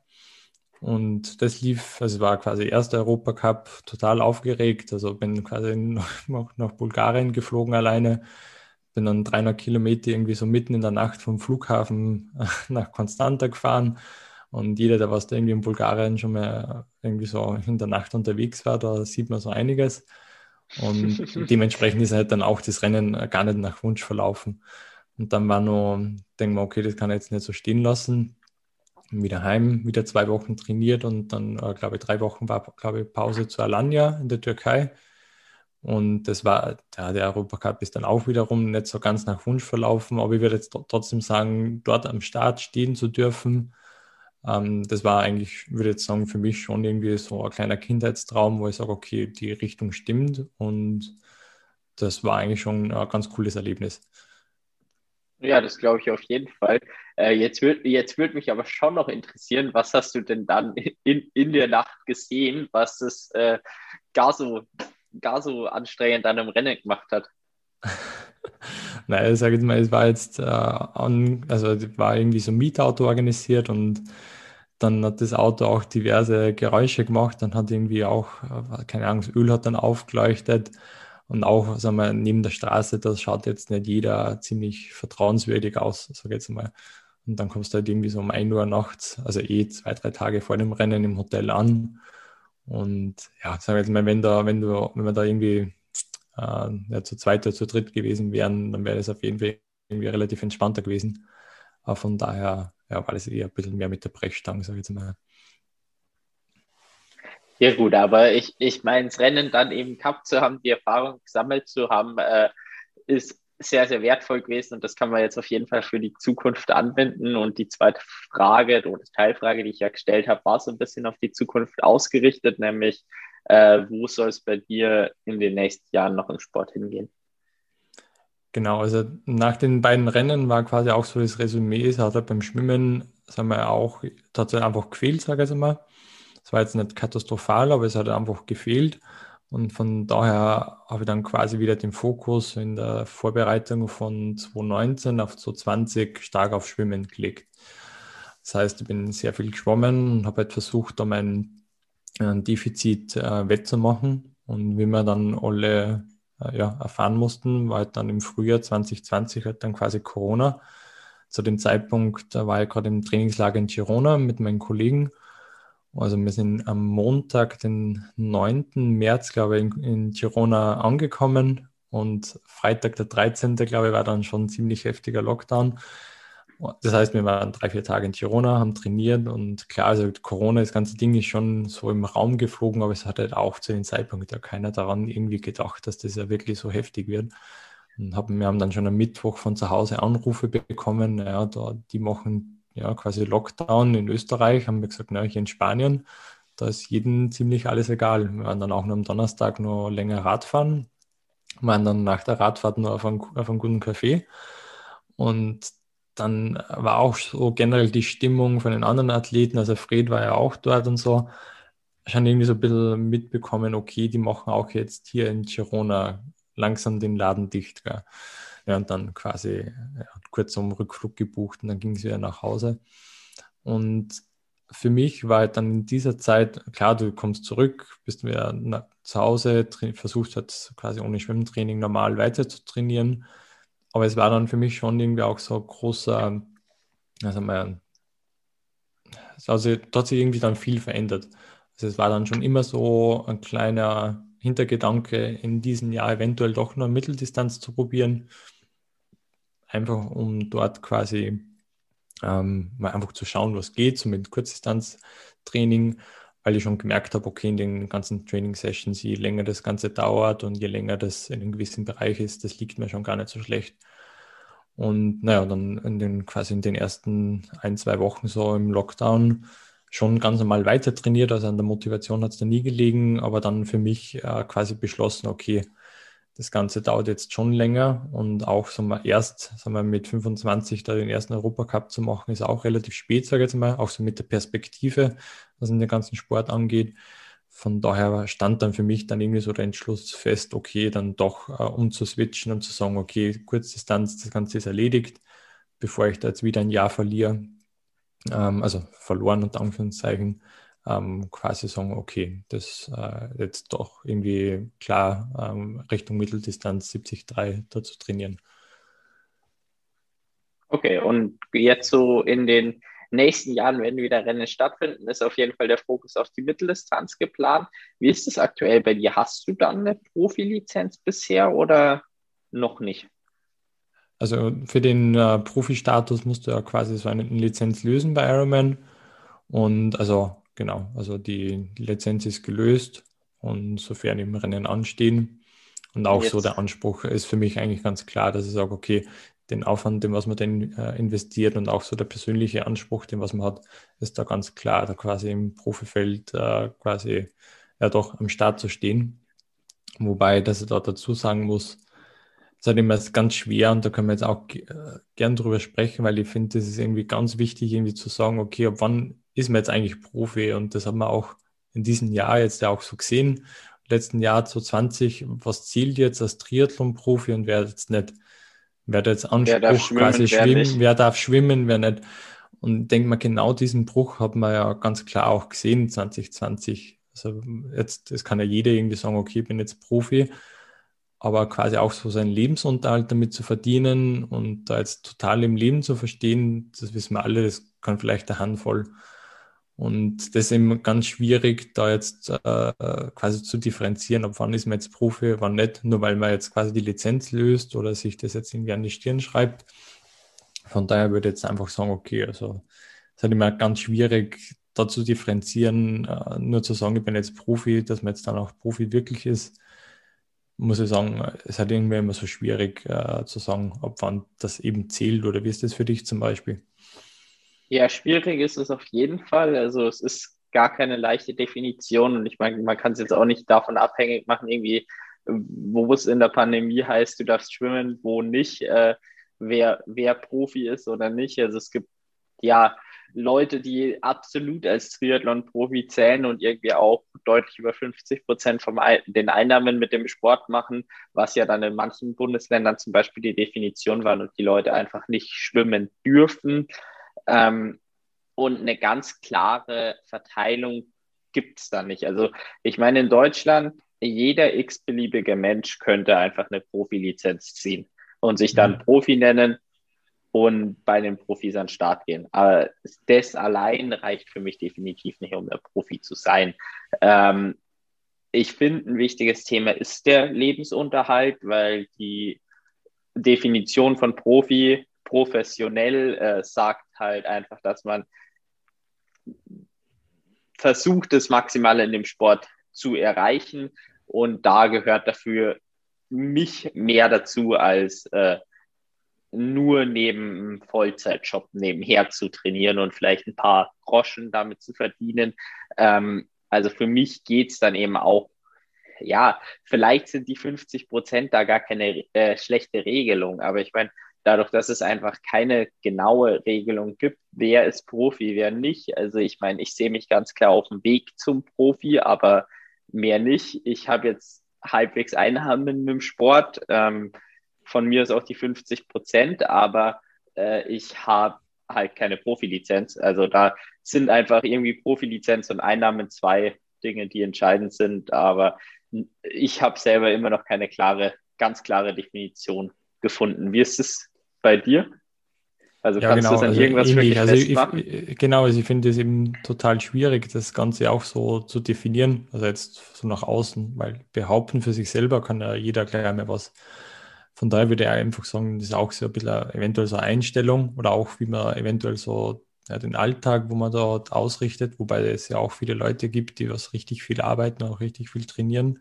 Und das lief, also war quasi erster Europacup, total aufgeregt. Also bin quasi noch nach Bulgarien geflogen alleine bin dann 300 Kilometer irgendwie so mitten in der Nacht vom Flughafen nach Konstanta gefahren. Und jeder, der was da irgendwie in Bulgarien schon mal irgendwie so in der Nacht unterwegs war, da sieht man so einiges. Und dementsprechend ist halt dann auch das Rennen gar nicht nach Wunsch verlaufen. Und dann war nur, denken wir, okay, das kann ich jetzt nicht so stehen lassen. Wieder heim, wieder zwei Wochen trainiert und dann, äh, glaube ich, drei Wochen war, glaube ich, Pause zu Alanya in der Türkei. Und das war, ja, der Europacup ist dann auch wiederum nicht so ganz nach Wunsch verlaufen, aber ich würde jetzt trotzdem sagen, dort am Start stehen zu dürfen, ähm, das war eigentlich, würde ich jetzt sagen, für mich schon irgendwie so ein kleiner Kindheitstraum, wo ich sage, okay, die Richtung stimmt und das war eigentlich schon ein ganz cooles Erlebnis. Ja, das glaube ich auf jeden Fall. Äh, jetzt würde jetzt würd mich aber schon noch interessieren, was hast du denn dann in, in der Nacht gesehen, was es äh, gar so gar so anstrengend an einem Rennen gemacht hat? Nein, ich sage jetzt mal, es war jetzt äh, an, also war irgendwie so ein Mietauto organisiert und dann hat das Auto auch diverse Geräusche gemacht, dann hat irgendwie auch, äh, keine Ahnung, das Öl hat dann aufgeleuchtet und auch, sagen wir, neben der Straße, das schaut jetzt nicht jeder ziemlich vertrauenswürdig aus, sage jetzt mal. Und dann kommst du halt irgendwie so um 1 Uhr nachts, also eh zwei, drei Tage vor dem Rennen im Hotel an und ja, sagen wir jetzt mal, wenn da, wenn du, wenn wir da irgendwie äh, ja, zu zweit oder zu dritt gewesen wären, dann wäre das auf jeden Fall irgendwie relativ entspannter gewesen. Aber von daher ja, war das eher ein bisschen mehr mit der Brechstange, sage ich jetzt mal. Ja gut, aber ich, ich meine, das Rennen dann eben gehabt zu haben, die Erfahrung gesammelt zu haben, äh, ist, sehr, sehr wertvoll gewesen und das kann man jetzt auf jeden Fall für die Zukunft anwenden. Und die zweite Frage oder Teilfrage, die ich ja gestellt habe, war so ein bisschen auf die Zukunft ausgerichtet, nämlich äh, wo soll es bei dir in den nächsten Jahren noch im Sport hingehen? Genau, also nach den beiden Rennen war quasi auch so das Resümee, es hat beim Schwimmen, sagen wir auch, tatsächlich einfach gefehlt, sage ich mal. Es war jetzt nicht katastrophal, aber es hat einfach gefehlt. Und von daher habe ich dann quasi wieder den Fokus in der Vorbereitung von 2019 auf 2020 stark auf Schwimmen gelegt. Das heißt, ich bin sehr viel geschwommen und habe halt versucht, da mein äh, Defizit äh, wettzumachen. Und wie wir dann alle äh, ja, erfahren mussten, war halt dann im Frühjahr 2020 halt dann quasi Corona. Zu dem Zeitpunkt da war ich gerade im Trainingslager in Girona mit meinen Kollegen also wir sind am Montag, den 9. März, glaube ich, in, in Girona angekommen und Freitag, der 13. glaube ich, war dann schon ein ziemlich heftiger Lockdown. Das heißt, wir waren drei, vier Tage in Girona, haben trainiert und klar, also Corona, das ganze Ding ist schon so im Raum geflogen, aber es hat halt auch zu dem Zeitpunkt ja keiner daran irgendwie gedacht, dass das ja wirklich so heftig wird. Und haben, wir haben dann schon am Mittwoch von zu Hause Anrufe bekommen, ja, da, die machen ja, quasi Lockdown in Österreich, haben wir gesagt, na, hier in Spanien, da ist jedem ziemlich alles egal. Wir waren dann auch nur am Donnerstag noch länger Radfahren, waren dann nach der Radfahrt nur auf einem, auf einem guten Café. Und dann war auch so generell die Stimmung von den anderen Athleten, also Fred war ja auch dort und so, schon irgendwie so ein bisschen mitbekommen, okay, die machen auch jetzt hier in Girona langsam den Laden dicht. Gell. Ja, und dann quasi ja, kurz um Rückflug gebucht und dann ging es wieder nach Hause. Und für mich war halt dann in dieser Zeit, klar, du kommst zurück, bist wieder zu Hause, versuchst halt quasi ohne Schwimmtraining normal weiter zu trainieren. Aber es war dann für mich schon irgendwie auch so großer, also mein, also da hat sich irgendwie dann viel verändert. Also es war dann schon immer so ein kleiner Hintergedanke, in diesem Jahr eventuell doch nur Mitteldistanz zu probieren einfach um dort quasi ähm, mal einfach zu schauen, was geht, so mit Kurzdistanztraining, weil ich schon gemerkt habe, okay, in den ganzen Training-Sessions, je länger das Ganze dauert und je länger das in einem gewissen Bereich ist, das liegt mir schon gar nicht so schlecht. Und naja, dann in den, quasi in den ersten ein, zwei Wochen so im Lockdown schon ganz normal weiter trainiert, also an der Motivation hat es da nie gelegen, aber dann für mich äh, quasi beschlossen, okay, das Ganze dauert jetzt schon länger und auch sagen wir, erst sagen wir, mit 25 da den ersten Europacup zu machen, ist auch relativ spät, sage ich jetzt mal, auch so mit der Perspektive, was in den ganzen Sport angeht. Von daher stand dann für mich dann irgendwie so der Entschluss fest, okay, dann doch äh, umzuswitchen und zu sagen, okay, Kurzdistanz, das Ganze ist erledigt, bevor ich da jetzt wieder ein Jahr verliere, ähm, also verloren unter Anführungszeichen, ähm, quasi sagen, okay, das äh, jetzt doch irgendwie klar ähm, Richtung Mitteldistanz 73 da zu trainieren. Okay, und jetzt so in den nächsten Jahren, wenn wieder Rennen stattfinden, ist auf jeden Fall der Fokus auf die Mitteldistanz geplant. Wie ist es aktuell bei dir? Hast du dann eine Profilizenz bisher oder noch nicht? Also für den äh, Profi-Status musst du ja quasi so eine Lizenz lösen bei Ironman. Und also Genau, also die Lizenz ist gelöst und sofern im Rennen anstehen. Und auch Jetzt. so der Anspruch ist für mich eigentlich ganz klar, dass ich sage, okay, den Aufwand, den was man denn äh, investiert und auch so der persönliche Anspruch, den was man hat, ist da ganz klar, da quasi im Profifeld äh, quasi ja doch am Start zu stehen. Wobei, dass ich da dazu sagen muss, ist halt immer ganz schwer und da können wir jetzt auch äh, gern drüber sprechen, weil ich finde, das ist irgendwie ganz wichtig, irgendwie zu sagen, okay, ab wann ist man jetzt eigentlich Profi und das haben wir auch in diesem Jahr jetzt ja auch so gesehen. Letzten Jahr 2020, was zielt jetzt als Triathlon-Profi und wer jetzt nicht, wer jetzt Anspruch schwimmen, quasi schwimmen, wer, wer darf schwimmen, wer nicht. Und denke mal, genau diesen Bruch hat man ja ganz klar auch gesehen 2020. Also jetzt, es kann ja jeder irgendwie sagen, okay, ich bin jetzt Profi, aber quasi auch so seinen Lebensunterhalt damit zu verdienen und da jetzt total im Leben zu verstehen, das wissen wir alle, das kann vielleicht eine Handvoll und das ist eben ganz schwierig, da jetzt äh, quasi zu differenzieren, ob wann ist man jetzt Profi, wann nicht, nur weil man jetzt quasi die Lizenz löst oder sich das jetzt irgendwie an die Stirn schreibt. Von daher würde ich jetzt einfach sagen, okay, also es ist immer ganz schwierig, da zu differenzieren, äh, nur zu sagen, ich bin jetzt Profi, dass man jetzt dann auch Profi wirklich ist. muss ich sagen, es hat irgendwie immer so schwierig äh, zu sagen, ob wann das eben zählt oder wie ist das für dich zum Beispiel? Ja, schwierig ist es auf jeden Fall. Also es ist gar keine leichte Definition und ich meine, man kann es jetzt auch nicht davon abhängig machen, irgendwie, wo es in der Pandemie heißt, du darfst schwimmen, wo nicht, äh, wer, wer Profi ist oder nicht. Also es gibt ja Leute, die absolut als Triathlon-Profi zählen und irgendwie auch deutlich über 50 Prozent von den Einnahmen mit dem Sport machen, was ja dann in manchen Bundesländern zum Beispiel die Definition war und die Leute einfach nicht schwimmen dürfen. Ähm, und eine ganz klare Verteilung gibt es da nicht. Also ich meine, in Deutschland, jeder x-beliebige Mensch könnte einfach eine Profilizenz ziehen und sich dann mhm. Profi nennen und bei den Profis an den Start gehen. Aber das allein reicht für mich definitiv nicht, um der Profi zu sein. Ähm, ich finde, ein wichtiges Thema ist der Lebensunterhalt, weil die Definition von Profi professionell äh, sagt halt einfach, dass man versucht, das Maximale in dem Sport zu erreichen. Und da gehört dafür mich mehr dazu als äh, nur neben einem Vollzeitjob nebenher zu trainieren und vielleicht ein paar Groschen damit zu verdienen. Ähm, also für mich geht's dann eben auch, ja, vielleicht sind die 50 Prozent da gar keine äh, schlechte Regelung, aber ich meine, dadurch, dass es einfach keine genaue Regelung gibt, wer ist Profi, wer nicht. Also ich meine, ich sehe mich ganz klar auf dem Weg zum Profi, aber mehr nicht. Ich habe jetzt halbwegs Einnahmen mit dem Sport. Ähm, von mir ist auch die 50 Prozent, aber äh, ich habe halt keine Profilizenz. Also da sind einfach irgendwie Profilizenz und Einnahmen zwei Dinge, die entscheidend sind. Aber ich habe selber immer noch keine klare, ganz klare Definition gefunden. Wie ist es bei dir? Also ja, kannst genau, du das an also irgendwas ähnlich. also ich, Genau, also ich finde es eben total schwierig, das Ganze auch so zu definieren, also jetzt so nach außen, weil behaupten für sich selber kann ja jeder gleich mehr was. Von daher würde ich einfach sagen, das ist auch so ein bisschen eventuell so eine Einstellung oder auch wie man eventuell so ja, den Alltag, wo man dort ausrichtet, wobei es ja auch viele Leute gibt, die was richtig viel arbeiten, auch richtig viel trainieren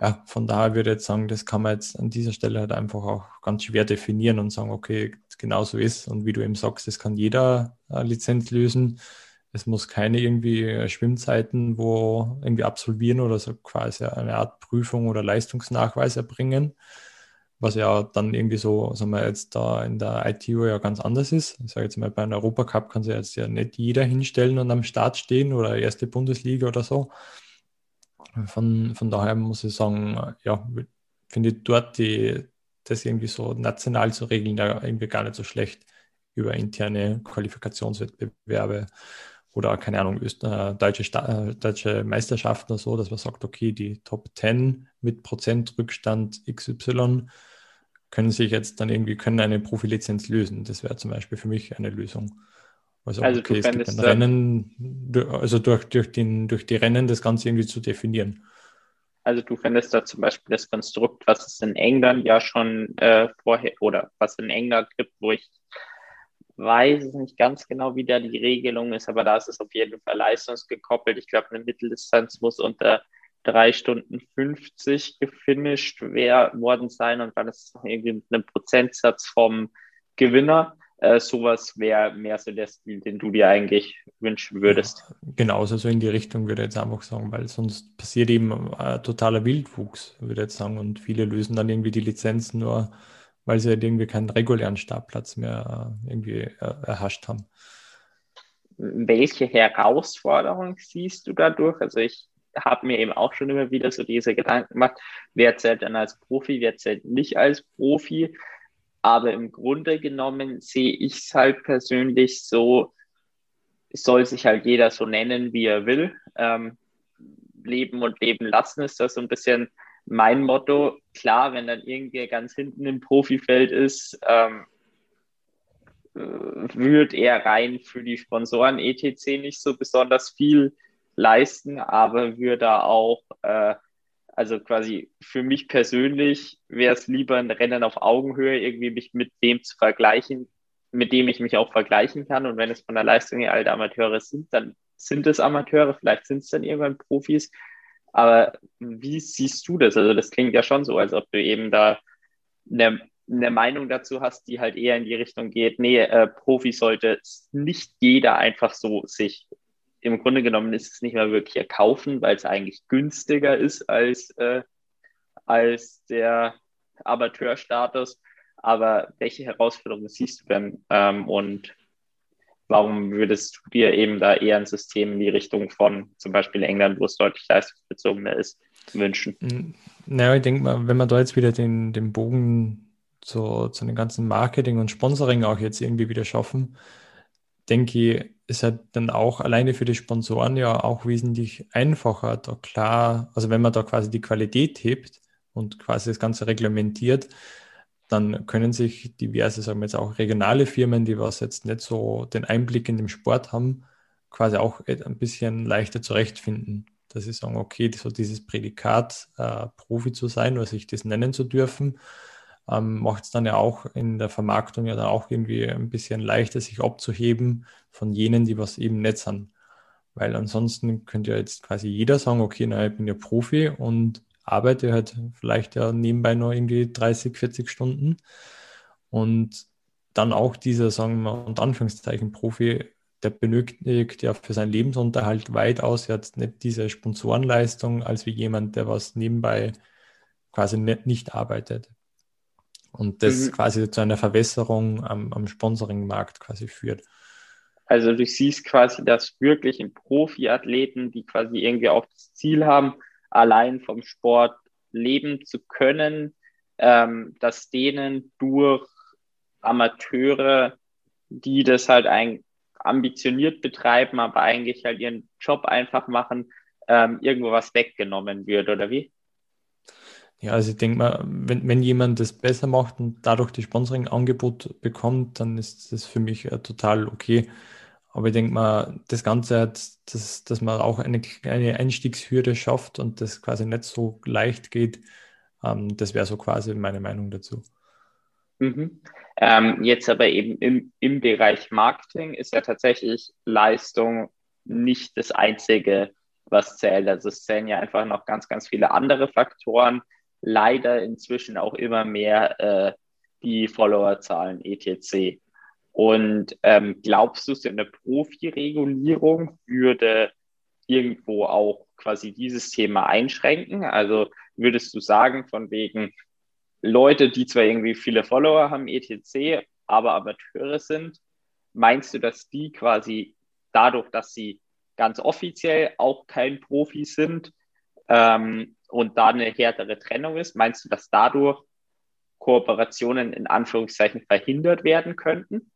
ja, von daher würde ich jetzt sagen, das kann man jetzt an dieser Stelle halt einfach auch ganz schwer definieren und sagen, okay, genau so ist. Und wie du eben sagst, das kann jeder äh, Lizenz lösen. Es muss keine irgendwie äh, Schwimmzeiten, wo irgendwie absolvieren oder so quasi eine Art Prüfung oder Leistungsnachweis erbringen, was ja dann irgendwie so, sagen wir jetzt da in der ITU ja ganz anders ist. Ich sage jetzt mal, bei einem Europacup kann sich jetzt ja nicht jeder hinstellen und am Start stehen oder erste Bundesliga oder so von, von daher muss ich sagen, ja, finde ich dort die, das irgendwie so national zu regeln, da irgendwie gar nicht so schlecht über interne Qualifikationswettbewerbe oder keine Ahnung, deutsche, äh, deutsche Meisterschaften oder so, dass man sagt, okay, die Top 10 mit Prozentrückstand XY können sich jetzt dann irgendwie, können eine Profilizenz lösen. Das wäre zum Beispiel für mich eine Lösung. Also, also okay, es gibt ein Rennen, also durch, durch, den, durch die Rennen das Ganze irgendwie zu definieren. Also du fändest da zum Beispiel das Konstrukt, was es in England ja schon äh, vorher oder was in England gibt, wo ich weiß nicht ganz genau, wie da die Regelung ist, aber da ist es auf jeden Fall leistungsgekoppelt. Ich glaube, eine Mitteldistanz muss unter drei Stunden 50 gefinisht worden sein und dann ist es irgendwie mit einem Prozentsatz vom Gewinner. Äh, sowas wäre mehr so der Stil, den du dir eigentlich wünschen würdest. Ja, genau, also so in die Richtung würde ich jetzt einfach sagen, weil sonst passiert eben äh, totaler Wildwuchs, würde ich jetzt sagen, und viele lösen dann irgendwie die Lizenz nur, weil sie halt irgendwie keinen regulären Startplatz mehr äh, irgendwie äh, erhascht haben. Welche Herausforderung siehst du dadurch? Also ich habe mir eben auch schon immer wieder so diese Gedanken gemacht, wer zählt dann als Profi, wer zählt nicht als Profi. Aber im Grunde genommen sehe ich es halt persönlich so, soll sich halt jeder so nennen, wie er will. Ähm, leben und leben lassen ist das so ein bisschen mein Motto. Klar, wenn dann irgendwer ganz hinten im Profifeld ist, ähm, äh, wird er rein für die Sponsoren ETC nicht so besonders viel leisten, aber würde auch äh, also quasi für mich persönlich wäre es lieber ein Rennen auf Augenhöhe, irgendwie mich mit dem zu vergleichen, mit dem ich mich auch vergleichen kann. Und wenn es von der Leistung her alte Amateure sind, dann sind es Amateure, vielleicht sind es dann irgendwann Profis. Aber wie siehst du das? Also das klingt ja schon so, als ob du eben da eine, eine Meinung dazu hast, die halt eher in die Richtung geht, nee, äh, Profi sollte nicht jeder einfach so sich, im Grunde genommen ist es nicht mehr wirklich erkaufen, weil es eigentlich günstiger ist als, äh, als der Amateurstatus. Aber welche Herausforderungen siehst du denn ähm, und warum würdest du dir eben da eher ein System in die Richtung von zum Beispiel England, wo es deutlich leistungsbezogener ist, wünschen? Naja, ich denke mal, wenn man da jetzt wieder den, den Bogen zu, zu dem ganzen Marketing und Sponsoring auch jetzt irgendwie wieder schaffen, denke ich, ist halt dann auch alleine für die Sponsoren ja auch wesentlich einfacher, da klar, also wenn man da quasi die Qualität hebt und quasi das Ganze reglementiert, dann können sich diverse, sagen wir jetzt auch regionale Firmen, die was jetzt nicht so den Einblick in den Sport haben, quasi auch ein bisschen leichter zurechtfinden. Dass sie sagen, okay, so dieses Prädikat, äh, Profi zu sein oder sich das nennen zu dürfen, ähm, macht es dann ja auch in der Vermarktung ja dann auch irgendwie ein bisschen leichter, sich abzuheben von jenen, die was eben nicht sind. Weil ansonsten könnte ja jetzt quasi jeder sagen, okay, na, ich bin ja Profi und arbeite halt vielleicht ja nebenbei noch irgendwie 30, 40 Stunden. Und dann auch dieser, sagen wir unter Anführungszeichen, Profi, der benötigt ja für seinen Lebensunterhalt weitaus jetzt nicht diese Sponsorenleistung, als wie jemand, der was nebenbei quasi nicht, nicht arbeitet. Und das mhm. quasi zu einer Verwässerung am, am Sponsoringmarkt quasi führt. Also du siehst quasi, dass wirklich in Profiathleten, die quasi irgendwie auch das Ziel haben, allein vom Sport leben zu können, ähm, dass denen durch Amateure, die das halt ein, ambitioniert betreiben, aber eigentlich halt ihren Job einfach machen, ähm, irgendwo was weggenommen wird, oder wie? Ja, also ich denke mal, wenn, wenn jemand das besser macht und dadurch die Sponsoring-Angebot bekommt, dann ist das für mich äh, total okay. Aber ich denke mal, das Ganze hat, dass, dass man auch eine, eine Einstiegshürde schafft und das quasi nicht so leicht geht, ähm, das wäre so quasi meine Meinung dazu. Mhm. Ähm, jetzt aber eben im, im Bereich Marketing ist ja tatsächlich Leistung nicht das Einzige, was zählt. Also es zählen ja einfach noch ganz, ganz viele andere Faktoren. Leider inzwischen auch immer mehr äh, die Followerzahlen etc. Und ähm, glaubst du, so eine Profi-Regulierung würde irgendwo auch quasi dieses Thema einschränken? Also würdest du sagen, von wegen Leute, die zwar irgendwie viele Follower haben, etc., aber Amateure sind, meinst du, dass die quasi dadurch, dass sie ganz offiziell auch kein Profi sind ähm, und da eine härtere Trennung ist, meinst du, dass dadurch Kooperationen in Anführungszeichen verhindert werden könnten?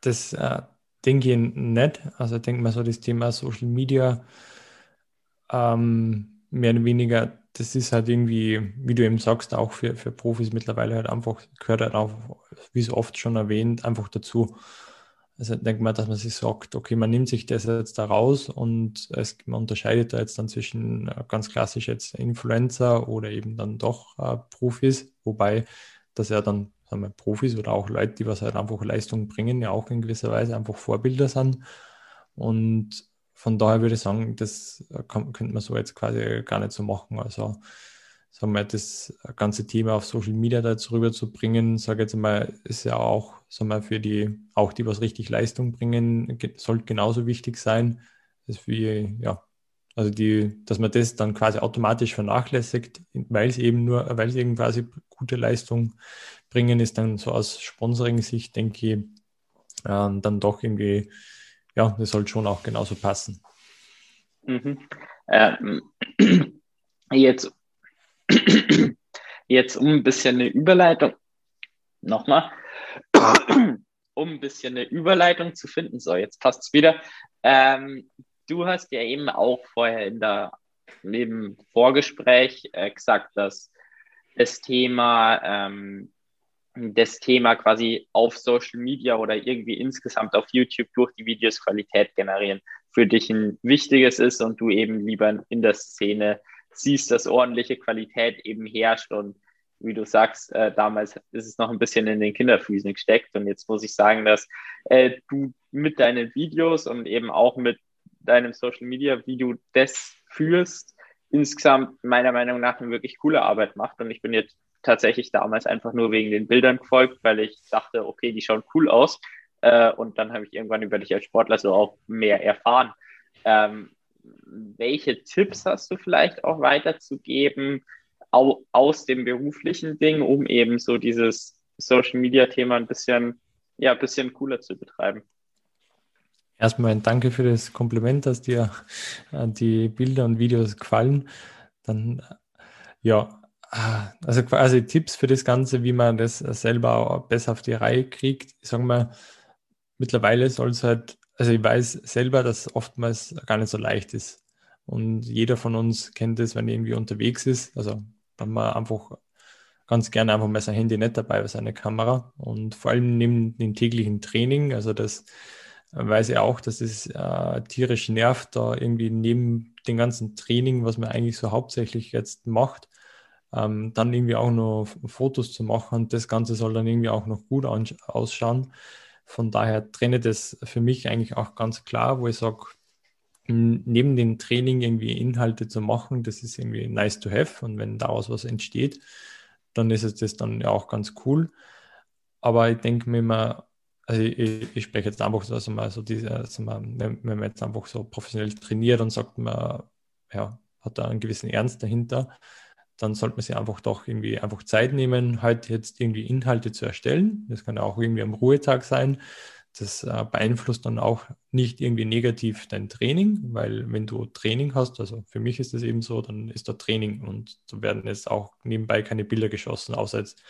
Das äh, denke ich nicht. Also ich denke mal so das Thema Social Media ähm, mehr oder weniger, das ist halt irgendwie, wie du eben sagst, auch für, für Profis mittlerweile halt einfach, gehört halt auch, wie so oft schon erwähnt, einfach dazu. Also ich denke mal, dass man sich sagt, okay, man nimmt sich das jetzt da raus und es, man unterscheidet da jetzt dann zwischen äh, ganz klassisch jetzt Influencer oder eben dann doch äh, Profis, wobei das ja dann sagen wir, Profis oder auch Leute, die was halt einfach Leistung bringen, ja auch in gewisser Weise einfach Vorbilder sind. Und von daher würde ich sagen, das kann, könnte man so jetzt quasi gar nicht so machen. Also sagen wir, das ganze Thema auf Social Media da jetzt rüberzubringen, sage jetzt mal, ist ja auch, sagen wir, für die, auch die, was richtig Leistung bringen, sollte genauso wichtig sein, als wie, ja, also die, dass man das dann quasi automatisch vernachlässigt, weil es eben nur, weil es eben quasi gute Leistung bringen, ist dann so aus Sponsoring-Sicht, denke ich, äh, dann doch irgendwie, ja, das sollte schon auch genauso passen. Mhm. Ähm, jetzt, jetzt um ein bisschen eine Überleitung, nochmal, um ein bisschen eine Überleitung zu finden, so, jetzt passt es wieder. Ähm, du hast ja eben auch vorher in der, im Vorgespräch äh, gesagt, dass das Thema ähm, das Thema quasi auf Social Media oder irgendwie insgesamt auf YouTube durch die Videos Qualität generieren für dich ein wichtiges ist und du eben lieber in der Szene siehst, dass ordentliche Qualität eben herrscht und wie du sagst, äh, damals ist es noch ein bisschen in den Kinderfüßen gesteckt und jetzt muss ich sagen, dass äh, du mit deinen Videos und eben auch mit deinem Social Media, wie du das führst, insgesamt meiner Meinung nach eine wirklich coole Arbeit macht. Und ich bin jetzt tatsächlich damals einfach nur wegen den Bildern gefolgt, weil ich dachte, okay, die schauen cool aus. Äh, und dann habe ich irgendwann über dich als Sportler so auch mehr erfahren. Ähm, welche Tipps hast du vielleicht auch weiterzugeben au aus dem beruflichen Ding, um eben so dieses Social Media Thema ein bisschen, ja, ein bisschen cooler zu betreiben? Erstmal ein Danke für das Kompliment, dass dir äh, die Bilder und Videos gefallen. Dann, ja, äh, also quasi Tipps für das Ganze, wie man das selber besser auf die Reihe kriegt. Ich sage mal, mittlerweile soll es halt, also ich weiß selber, dass oftmals gar nicht so leicht ist. Und jeder von uns kennt es, wenn er irgendwie unterwegs ist. Also wenn man einfach ganz gerne einfach mal sein Handy nicht dabei, seine Kamera. Und vor allem neben dem täglichen Training, also das weiß ich auch, dass es äh, tierisch nervt, da irgendwie neben dem ganzen Training, was man eigentlich so hauptsächlich jetzt macht, ähm, dann irgendwie auch noch Fotos zu machen und das Ganze soll dann irgendwie auch noch gut ausschauen. Von daher trenne das für mich eigentlich auch ganz klar, wo ich sage, neben dem Training irgendwie Inhalte zu machen, das ist irgendwie nice to have und wenn daraus was entsteht, dann ist es das dann ja auch ganz cool. Aber ich denke mir immer, also ich, ich, spreche jetzt einfach so, also mal so diese, also mal, wenn, man jetzt einfach so professionell trainiert und sagt man, ja, hat da einen gewissen Ernst dahinter, dann sollte man sich einfach doch irgendwie einfach Zeit nehmen, halt jetzt irgendwie Inhalte zu erstellen. Das kann auch irgendwie am Ruhetag sein. Das äh, beeinflusst dann auch nicht irgendwie negativ dein Training, weil wenn du Training hast, also für mich ist das eben so, dann ist da Training und da werden jetzt auch nebenbei keine Bilder geschossen, außer jetzt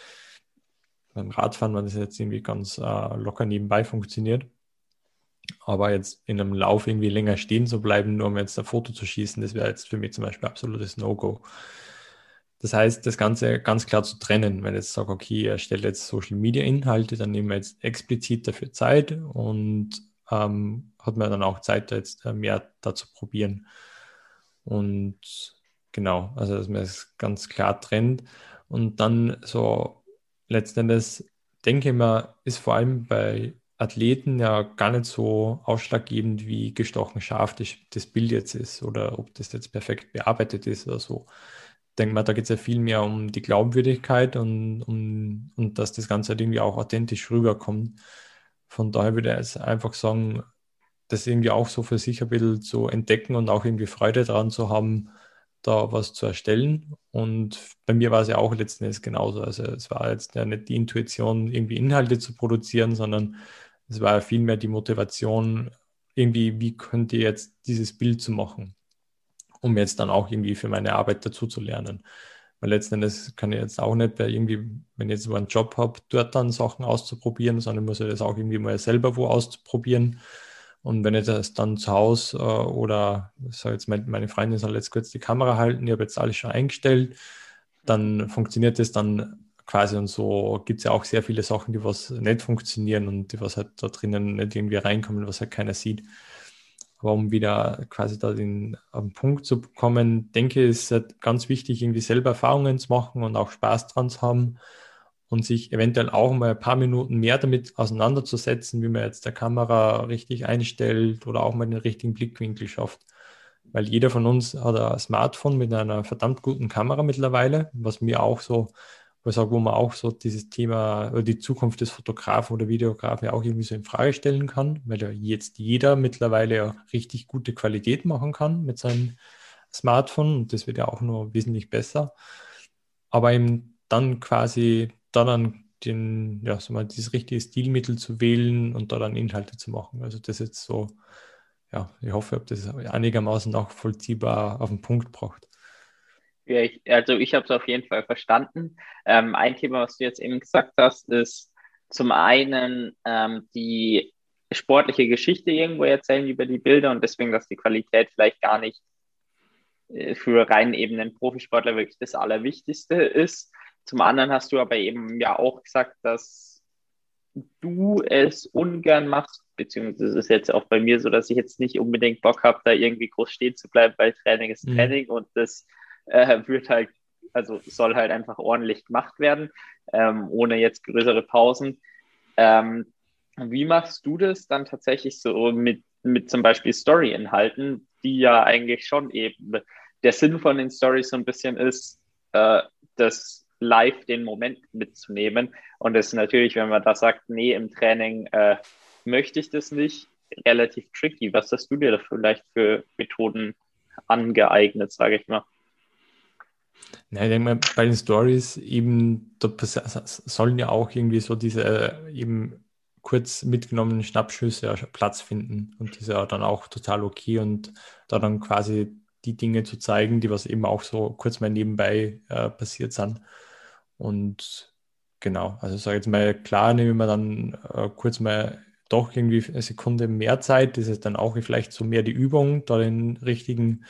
beim Radfahren, wenn das jetzt irgendwie ganz äh, locker nebenbei funktioniert. Aber jetzt in einem Lauf irgendwie länger stehen zu bleiben, nur um jetzt ein Foto zu schießen, das wäre jetzt für mich zum Beispiel absolutes No-Go. Das heißt, das Ganze ganz klar zu trennen. Wenn ich jetzt sage, okay, ich erstelle jetzt Social Media Inhalte, dann nehmen wir jetzt explizit dafür Zeit und ähm, hat man dann auch Zeit, jetzt äh, mehr dazu probieren. Und genau, also dass man es ganz klar trennt. Und dann so letztendlich denke ich mal, ist vor allem bei Athleten ja gar nicht so ausschlaggebend, wie gestochen scharf das, das Bild jetzt ist oder ob das jetzt perfekt bearbeitet ist oder so. Denke mal, da geht es ja viel mehr um die Glaubwürdigkeit und, um, und dass das Ganze halt irgendwie auch authentisch rüberkommt. Von daher würde ich einfach sagen, das irgendwie auch so für sich ein bisschen zu entdecken und auch irgendwie Freude daran zu haben, da was zu erstellen. Und bei mir war es ja auch letzten Endes genauso. Also es war jetzt ja nicht die Intuition, irgendwie Inhalte zu produzieren, sondern es war vielmehr die Motivation, irgendwie, wie könnte ich jetzt dieses Bild zu machen, um jetzt dann auch irgendwie für meine Arbeit dazu zu lernen. Weil letzten Endes kann ich jetzt auch nicht bei irgendwie, wenn ich jetzt so einen Job habe, dort dann Sachen auszuprobieren, sondern muss ich das auch irgendwie mal selber wo auszuprobieren und wenn ich das dann zu Hause äh, oder sag jetzt meine Freundin soll jetzt kurz die Kamera halten, ich habe jetzt alles schon eingestellt, dann funktioniert das dann quasi und so gibt es ja auch sehr viele Sachen, die was nicht funktionieren und die was halt da drinnen nicht irgendwie reinkommen, was halt keiner sieht. Aber um wieder quasi da den, den Punkt zu kommen, denke ich, ist halt ganz wichtig, irgendwie selber Erfahrungen zu machen und auch Spaß dran zu haben und sich eventuell auch mal ein paar Minuten mehr damit auseinanderzusetzen, wie man jetzt der Kamera richtig einstellt oder auch mal den richtigen Blickwinkel schafft. Weil jeder von uns hat ein Smartphone mit einer verdammt guten Kamera mittlerweile, was mir auch so, wo ich sage, wo man auch so dieses Thema oder die Zukunft des Fotografen oder Videografen ja auch irgendwie so in Frage stellen kann, weil ja jetzt jeder mittlerweile ja richtig gute Qualität machen kann mit seinem Smartphone und das wird ja auch nur wesentlich besser. Aber eben dann quasi da dann den, ja, so mal dieses richtige Stilmittel zu wählen und da dann Inhalte zu machen. Also das jetzt so, ja, ich hoffe, ob das einigermaßen auch vollziehbar auf den Punkt braucht. Ja, ich, also ich habe es auf jeden Fall verstanden. Ähm, ein Thema, was du jetzt eben gesagt hast, ist zum einen ähm, die sportliche Geschichte irgendwo erzählen über die Bilder und deswegen, dass die Qualität vielleicht gar nicht äh, für rein eben den Profisportler wirklich das Allerwichtigste ist. Zum anderen hast du aber eben ja auch gesagt, dass du es ungern machst, beziehungsweise es ist jetzt auch bei mir so, dass ich jetzt nicht unbedingt Bock habe, da irgendwie groß stehen zu bleiben, weil Training ist mhm. Training und das äh, wird halt, also soll halt einfach ordentlich gemacht werden, ähm, ohne jetzt größere Pausen. Ähm, wie machst du das dann tatsächlich so mit, mit zum Beispiel Story-Inhalten, die ja eigentlich schon eben der Sinn von den Stories so ein bisschen ist, äh, das live den Moment mitzunehmen. Und das ist natürlich, wenn man da sagt, nee, im Training äh, möchte ich das nicht, relativ tricky. Was hast du dir da vielleicht für Methoden angeeignet, sage ich mal? Ja, ich denke mal, bei den Stories eben, da sollen ja auch irgendwie so diese äh, eben kurz mitgenommenen Schnappschüsse Platz finden. Und das ist ja dann auch total okay und da dann quasi die Dinge zu zeigen, die was eben auch so kurz mal nebenbei äh, passiert sind. Und genau, also sage jetzt mal, klar, nehmen wir dann äh, kurz mal doch irgendwie eine Sekunde mehr Zeit. Das ist dann auch vielleicht so mehr die Übung, da den richtigen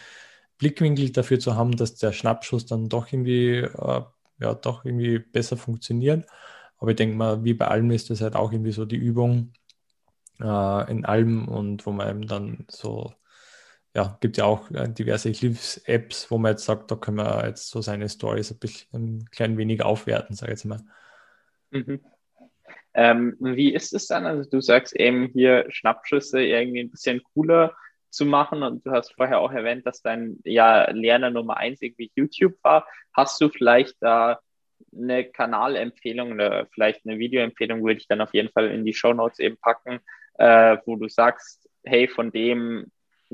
Blickwinkel dafür zu haben, dass der Schnappschuss dann doch irgendwie, äh, ja, doch irgendwie besser funktioniert. Aber ich denke mal, wie bei allem ist das halt auch irgendwie so die Übung äh, in allem und wo man eben dann so, ja, gibt ja auch äh, diverse Hilfs-Apps, wo man jetzt sagt, da können wir jetzt so seine Stories ein bisschen ein klein wenig aufwerten, sage ich jetzt mal. Mhm. Ähm, wie ist es dann? Also du sagst eben hier Schnappschüsse irgendwie ein bisschen cooler zu machen und du hast vorher auch erwähnt, dass dein ja, Lerner Nummer eins irgendwie YouTube war. Hast du vielleicht da eine Kanalempfehlung oder vielleicht eine Videoempfehlung, würde ich dann auf jeden Fall in die Show Notes eben packen, äh, wo du sagst, hey, von dem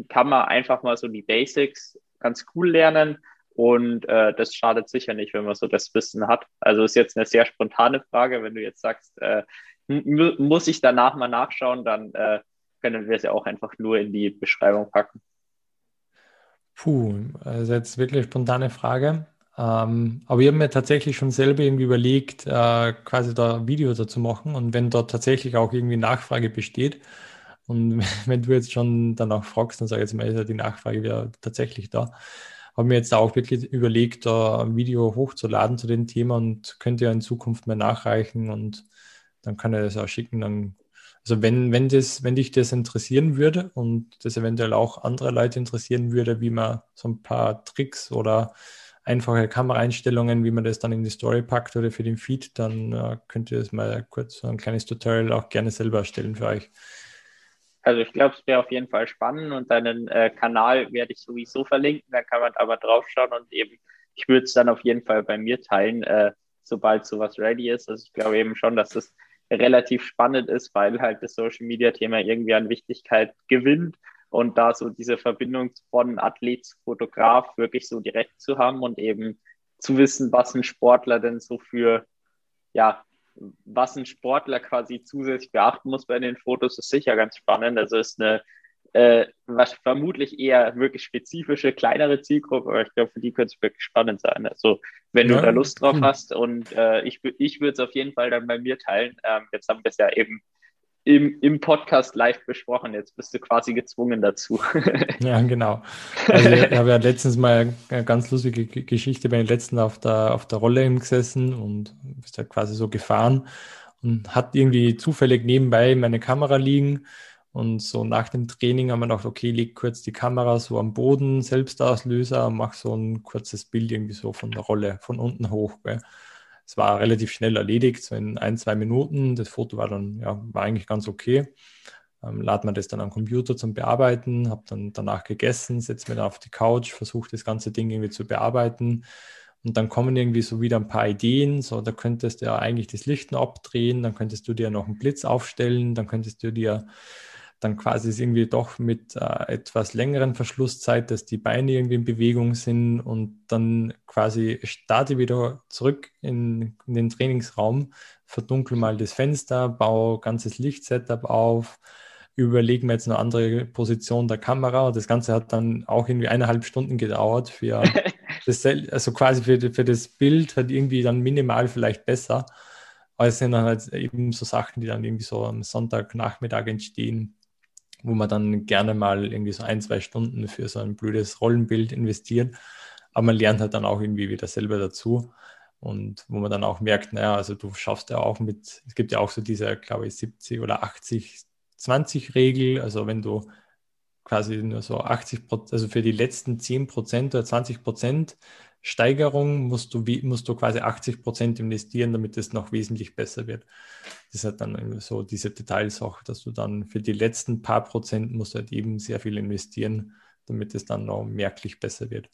kann man einfach mal so die Basics ganz cool lernen und äh, das schadet sicher nicht, wenn man so das Wissen hat. Also ist jetzt eine sehr spontane Frage. Wenn du jetzt sagst, äh, muss ich danach mal nachschauen, dann äh, können wir es ja auch einfach nur in die Beschreibung packen. Puh, also jetzt wirklich spontane Frage. Ähm, aber ich habe mir tatsächlich schon selber irgendwie überlegt, äh, quasi da ein Video dazu machen. Und wenn dort tatsächlich auch irgendwie Nachfrage besteht, und wenn du jetzt schon danach fragst, dann sage ich jetzt mal, ist ja die Nachfrage wieder tatsächlich da habe mir jetzt auch wirklich überlegt, da ein Video hochzuladen zu dem Thema und könnte ja in Zukunft mal nachreichen und dann kann er das auch schicken. Dann, also wenn, wenn, das, wenn dich das interessieren würde und das eventuell auch andere Leute interessieren würde, wie man so ein paar Tricks oder einfache Kameraeinstellungen, wie man das dann in die Story packt oder für den Feed, dann äh, könnt ihr das mal kurz so ein kleines Tutorial auch gerne selber erstellen für euch. Also ich glaube, es wäre auf jeden Fall spannend und deinen äh, Kanal werde ich sowieso verlinken, da kann man aber draufschauen und eben, ich würde es dann auf jeden Fall bei mir teilen, äh, sobald sowas ready ist. Also ich glaube eben schon, dass das relativ spannend ist, weil halt das Social Media Thema irgendwie an Wichtigkeit gewinnt und da so diese Verbindung von Athlet zu Fotograf wirklich so direkt zu haben und eben zu wissen, was ein Sportler denn so für ja, was ein Sportler quasi zusätzlich beachten muss bei den Fotos, ist sicher ganz spannend. Also ist eine äh, was vermutlich eher wirklich spezifische, kleinere Zielgruppe, aber ich glaube, für die könnte es wirklich spannend sein. Also wenn ja. du da Lust drauf hm. hast und äh, ich, ich würde es auf jeden Fall dann bei mir teilen. Ähm, jetzt haben wir es ja eben im, im Podcast live besprochen. Jetzt bist du quasi gezwungen dazu. ja, genau. Also ich habe ja letztens mal eine ganz lustige Geschichte bei den letzten auf der, auf der Rolle gesessen und bist ja quasi so gefahren und hat irgendwie zufällig nebenbei meine Kamera liegen. Und so nach dem Training haben wir gedacht, okay, leg kurz die Kamera so am Boden, Selbstauslöser, mach so ein kurzes Bild irgendwie so von der Rolle, von unten hoch. Es war relativ schnell erledigt, so in ein, zwei Minuten. Das Foto war dann, ja, war eigentlich ganz okay. Ähm, lad man das dann am Computer zum Bearbeiten, habe dann danach gegessen, setze mir dann auf die Couch, versuche das ganze Ding irgendwie zu bearbeiten. Und dann kommen irgendwie so wieder ein paar Ideen. So, da könntest du ja eigentlich das Licht noch abdrehen, dann könntest du dir noch einen Blitz aufstellen, dann könntest du dir dann quasi ist irgendwie doch mit äh, etwas längeren Verschlusszeit, dass die Beine irgendwie in Bewegung sind und dann quasi starte wieder zurück in, in den Trainingsraum, verdunkel mal das Fenster, baue ganzes Lichtsetup auf, überlege mir jetzt eine andere Position der Kamera. Das Ganze hat dann auch irgendwie eineinhalb Stunden gedauert für das, also quasi für, für das Bild hat irgendwie dann minimal vielleicht besser. Aber es sind dann halt eben so Sachen, die dann irgendwie so am Sonntagnachmittag entstehen, wo man dann gerne mal irgendwie so ein, zwei Stunden für so ein blödes Rollenbild investiert. Aber man lernt halt dann auch irgendwie wieder selber dazu. Und wo man dann auch merkt, naja, also du schaffst ja auch mit, es gibt ja auch so diese, glaube ich, 70 oder 80, 20 Regel. Also wenn du quasi nur so 80 Prozent, also für die letzten 10 Prozent oder 20 Prozent Steigerung musst du, musst du quasi 80 Prozent investieren, damit es noch wesentlich besser wird. Das hat dann so diese Details auch, dass du dann für die letzten paar Prozent musst du halt eben sehr viel investieren, damit es dann noch merklich besser wird.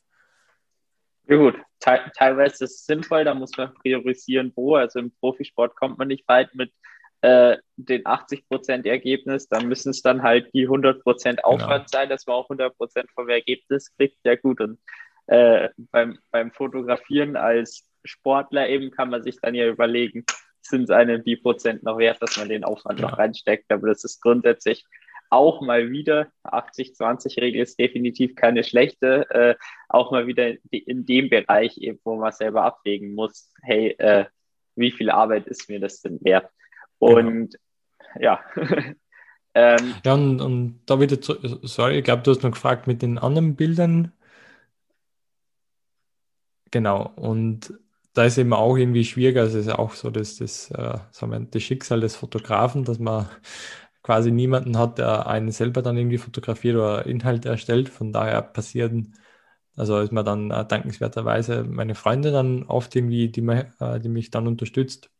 Ja gut, Te teilweise ist es sinnvoll, da muss man priorisieren, wo. Also im Profisport kommt man nicht weit mit äh, den 80 Prozent Ergebnis, dann müssen es dann halt die 100 Prozent Aufwand genau. sein, dass man auch 100 Prozent vom Ergebnis kriegt. Ja gut, und äh, beim, beim Fotografieren als Sportler eben kann man sich dann ja überlegen, sind es einem die Prozent noch wert, dass man den Aufwand ja. noch reinsteckt. Aber das ist grundsätzlich auch mal wieder, 80-20-Regel ist definitiv keine schlechte, äh, auch mal wieder in dem Bereich, eben, wo man selber abwägen muss, hey, äh, wie viel Arbeit ist mir das denn wert? Genau. Und genau. ja. ähm, ja, und, und da wieder, zu, sorry, ich glaube, du hast noch gefragt mit den anderen Bildern. Genau, und da ist eben auch irgendwie schwieriger, also es ist auch so dass das, äh, sagen wir, das Schicksal des Fotografen, dass man quasi niemanden hat, der einen selber dann irgendwie fotografiert oder Inhalte erstellt. Von daher passieren, also ist man dann äh, dankenswerterweise meine Freunde dann oft irgendwie, die, äh, die mich dann unterstützt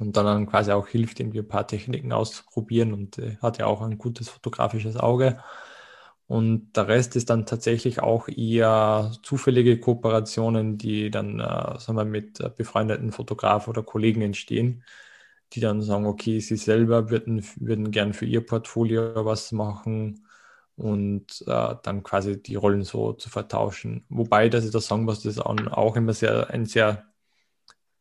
und dann quasi auch hilft, irgendwie ein paar Techniken auszuprobieren und äh, hat ja auch ein gutes fotografisches Auge. Und der Rest ist dann tatsächlich auch eher zufällige Kooperationen, die dann äh, sagen wir, mit äh, befreundeten Fotografen oder Kollegen entstehen, die dann sagen, okay, sie selber würden, würden gern für ihr Portfolio was machen und äh, dann quasi die Rollen so zu vertauschen. Wobei, dass ich da sagen muss, das ist auch immer sehr, ein sehr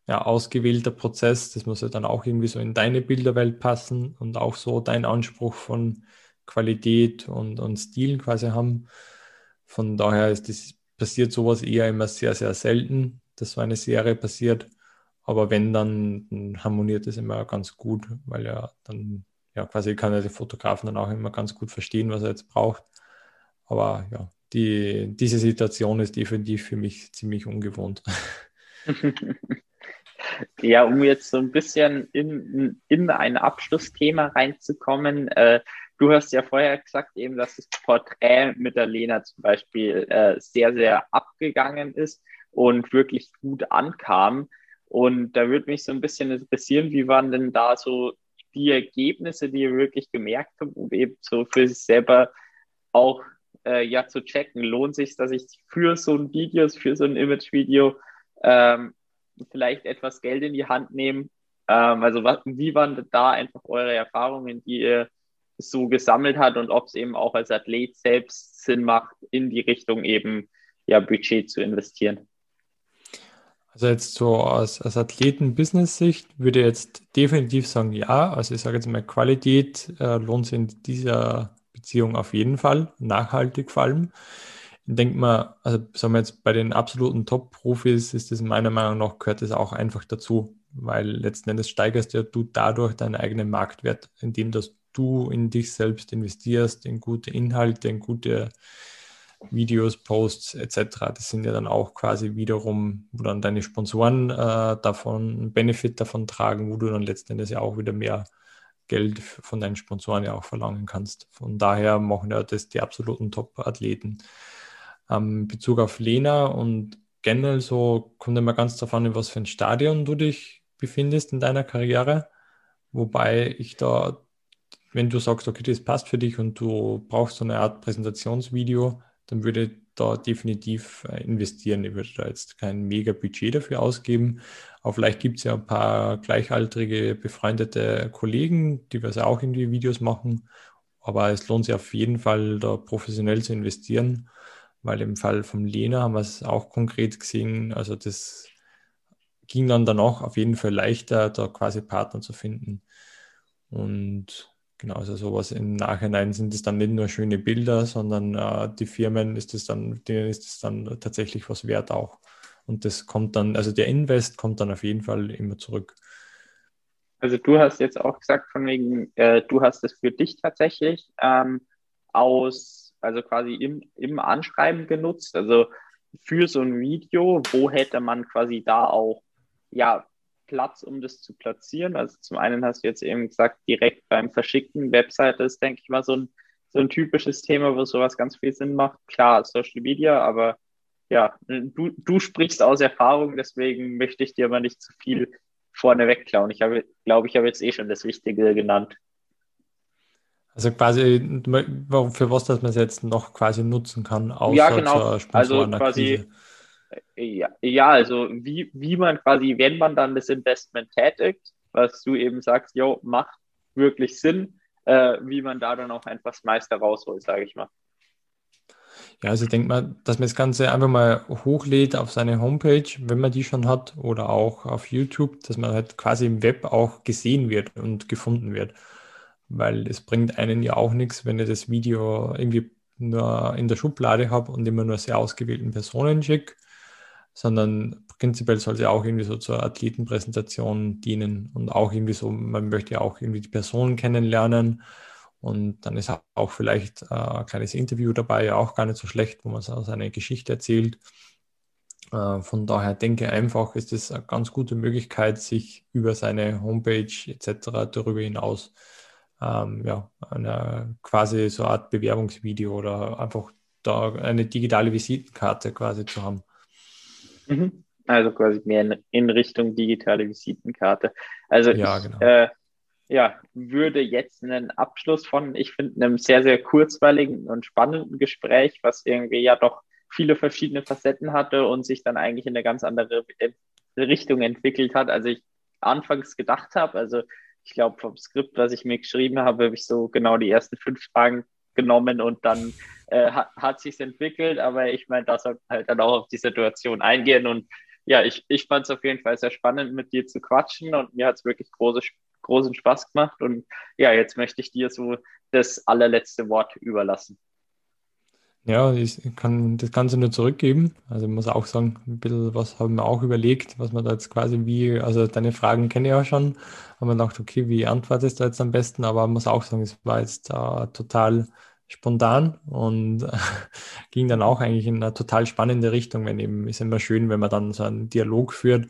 ja, ausgewählter Prozess. Das muss ja dann auch irgendwie so in deine Bilderwelt passen und auch so dein Anspruch von Qualität und, und Stil quasi haben. Von daher ist das, passiert sowas eher immer sehr, sehr selten, dass so eine Serie passiert. Aber wenn, dann, harmoniert es immer ganz gut, weil er dann, ja, quasi kann er den Fotografen dann auch immer ganz gut verstehen, was er jetzt braucht. Aber ja, die, diese Situation ist definitiv für mich ziemlich ungewohnt. Ja, um jetzt so ein bisschen in, in ein Abschlussthema reinzukommen. Äh, du hast ja vorher gesagt, eben, dass das Porträt mit der Lena zum Beispiel äh, sehr, sehr abgegangen ist und wirklich gut ankam. Und da würde mich so ein bisschen interessieren, wie waren denn da so die Ergebnisse, die ihr wirklich gemerkt habt, um eben so für sich selber auch äh, ja zu checken, lohnt sich, dass ich für so ein Video, für so ein Image-Video ähm, vielleicht etwas Geld in die Hand nehmen. Ähm, also was, wie waren da einfach eure Erfahrungen, die ihr so gesammelt habt und ob es eben auch als Athlet selbst Sinn macht, in die Richtung eben ja Budget zu investieren? Also jetzt so aus, aus Athleten-Business-Sicht würde jetzt definitiv sagen, ja. Also ich sage jetzt mal, Qualität äh, lohnt sich in dieser Beziehung auf jeden Fall, nachhaltig vor allem. Ich denke mal, also sagen wir jetzt bei den absoluten Top-Profis ist das meiner Meinung nach gehört das auch einfach dazu, weil letzten Endes steigerst ja du dadurch deinen eigenen Marktwert, indem dass du in dich selbst investierst, in gute Inhalte, in gute Videos, Posts etc. Das sind ja dann auch quasi wiederum, wo dann deine Sponsoren äh, davon einen Benefit davon tragen, wo du dann letzten Endes ja auch wieder mehr Geld von deinen Sponsoren ja auch verlangen kannst. Von daher machen ja das die absoluten Top-Athleten ähm, Bezug auf Lena und generell so kommt immer ganz darauf an, in was für ein Stadion du dich befindest in deiner Karriere. Wobei ich da, wenn du sagst, okay, das passt für dich und du brauchst so eine Art Präsentationsvideo, dann würde ich da definitiv äh, investieren. Ich würde da jetzt kein mega Budget dafür ausgeben. Aber vielleicht gibt es ja ein paar gleichaltrige, befreundete Kollegen, die was auch irgendwie Videos machen. Aber es lohnt sich auf jeden Fall, da professionell zu investieren weil im Fall von Lena haben wir es auch konkret gesehen. Also das ging dann danach auf jeden Fall leichter, da quasi Partner zu finden. Und genau, also sowas im Nachhinein sind es dann nicht nur schöne Bilder, sondern äh, die Firmen ist es dann, denen ist es dann tatsächlich was wert auch. Und das kommt dann, also der Invest kommt dann auf jeden Fall immer zurück. Also du hast jetzt auch gesagt, von wegen, äh, du hast es für dich tatsächlich ähm, aus also quasi im, im Anschreiben genutzt. Also für so ein Video, wo hätte man quasi da auch ja, Platz, um das zu platzieren? Also zum einen hast du jetzt eben gesagt, direkt beim Verschicken, Webseite ist, denke ich mal, so ein, so ein typisches Thema, wo sowas ganz viel Sinn macht. Klar, Social Media, aber ja, du, du sprichst aus Erfahrung, deswegen möchte ich dir aber nicht zu viel vorne wegklauen. Ich habe, glaube, ich habe jetzt eh schon das Wichtige genannt. Also quasi für was, dass man es jetzt noch quasi nutzen kann, außer ja, genau. also quasi, ja, ja, also wie, wie man quasi, wenn man dann das Investment tätigt, was du eben sagst, jo, macht wirklich Sinn, äh, wie man da dann auch einfach das meiste rausholt, sage ich mal. Ja, also ich denke mal, dass man das Ganze einfach mal hochlädt auf seine Homepage, wenn man die schon hat, oder auch auf YouTube, dass man halt quasi im Web auch gesehen wird und gefunden wird. Weil es bringt einen ja auch nichts, wenn ich das Video irgendwie nur in der Schublade habe und immer nur sehr ausgewählten Personen schicke, sondern prinzipiell soll sie auch irgendwie so zur Athletenpräsentation dienen und auch irgendwie so, man möchte ja auch irgendwie die Personen kennenlernen und dann ist auch vielleicht äh, ein kleines Interview dabei, auch gar nicht so schlecht, wo man seine Geschichte erzählt. Äh, von daher denke einfach, ist es eine ganz gute Möglichkeit, sich über seine Homepage etc. darüber hinaus ähm, ja, eine quasi so eine Art Bewerbungsvideo oder einfach da eine digitale Visitenkarte quasi zu haben. Mhm. Also quasi mehr in, in, Richtung digitale Visitenkarte. Also ja, ich, genau. äh, ja, würde jetzt einen Abschluss von, ich finde, einem sehr, sehr kurzweiligen und spannenden Gespräch, was irgendwie ja doch viele verschiedene Facetten hatte und sich dann eigentlich in eine ganz andere Richtung entwickelt hat, als ich anfangs gedacht habe. Also ich glaube, vom Skript, was ich mir geschrieben habe, habe ich so genau die ersten fünf Fragen genommen und dann äh, hat, hat sich entwickelt. Aber ich meine, das sollte halt dann auch auf die Situation eingehen. Und ja, ich, ich fand es auf jeden Fall sehr spannend, mit dir zu quatschen und mir hat es wirklich große großen Spaß gemacht. Und ja, jetzt möchte ich dir so das allerletzte Wort überlassen. Ja, ich kann das Ganze nur zurückgeben. Also ich muss auch sagen, ein bisschen was haben wir auch überlegt, was man da jetzt quasi wie, also deine Fragen kenne ich ja schon, haben wir gedacht, okay, wie antwortest du jetzt am besten? Aber ich muss auch sagen, es war jetzt äh, total spontan und ging dann auch eigentlich in eine total spannende Richtung, wenn eben, ist immer schön, wenn man dann so einen Dialog führt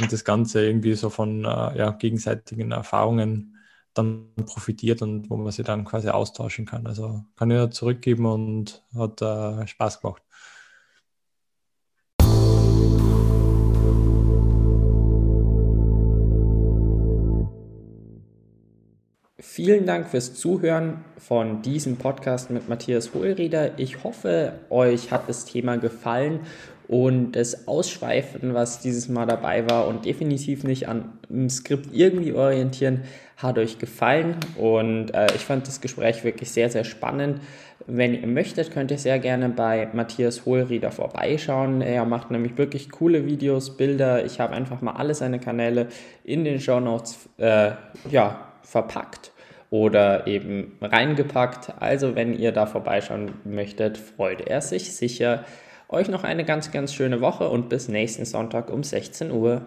und das Ganze irgendwie so von äh, ja, gegenseitigen Erfahrungen dann profitiert und wo man sich dann quasi austauschen kann. Also kann ich zurückgeben und hat äh, Spaß gemacht. Vielen Dank fürs Zuhören von diesem Podcast mit Matthias Hohlrieder. Ich hoffe, euch hat das Thema gefallen und das Ausschweifen, was dieses Mal dabei war und definitiv nicht an dem Skript irgendwie orientieren, hat euch gefallen und äh, ich fand das Gespräch wirklich sehr, sehr spannend. Wenn ihr möchtet, könnt ihr sehr gerne bei Matthias Hohlrieder vorbeischauen. Er macht nämlich wirklich coole Videos, Bilder. Ich habe einfach mal alle seine Kanäle in den Show Notes äh, ja, verpackt oder eben reingepackt. Also wenn ihr da vorbeischauen möchtet, freut er sich sicher. Euch noch eine ganz, ganz schöne Woche und bis nächsten Sonntag um 16 Uhr.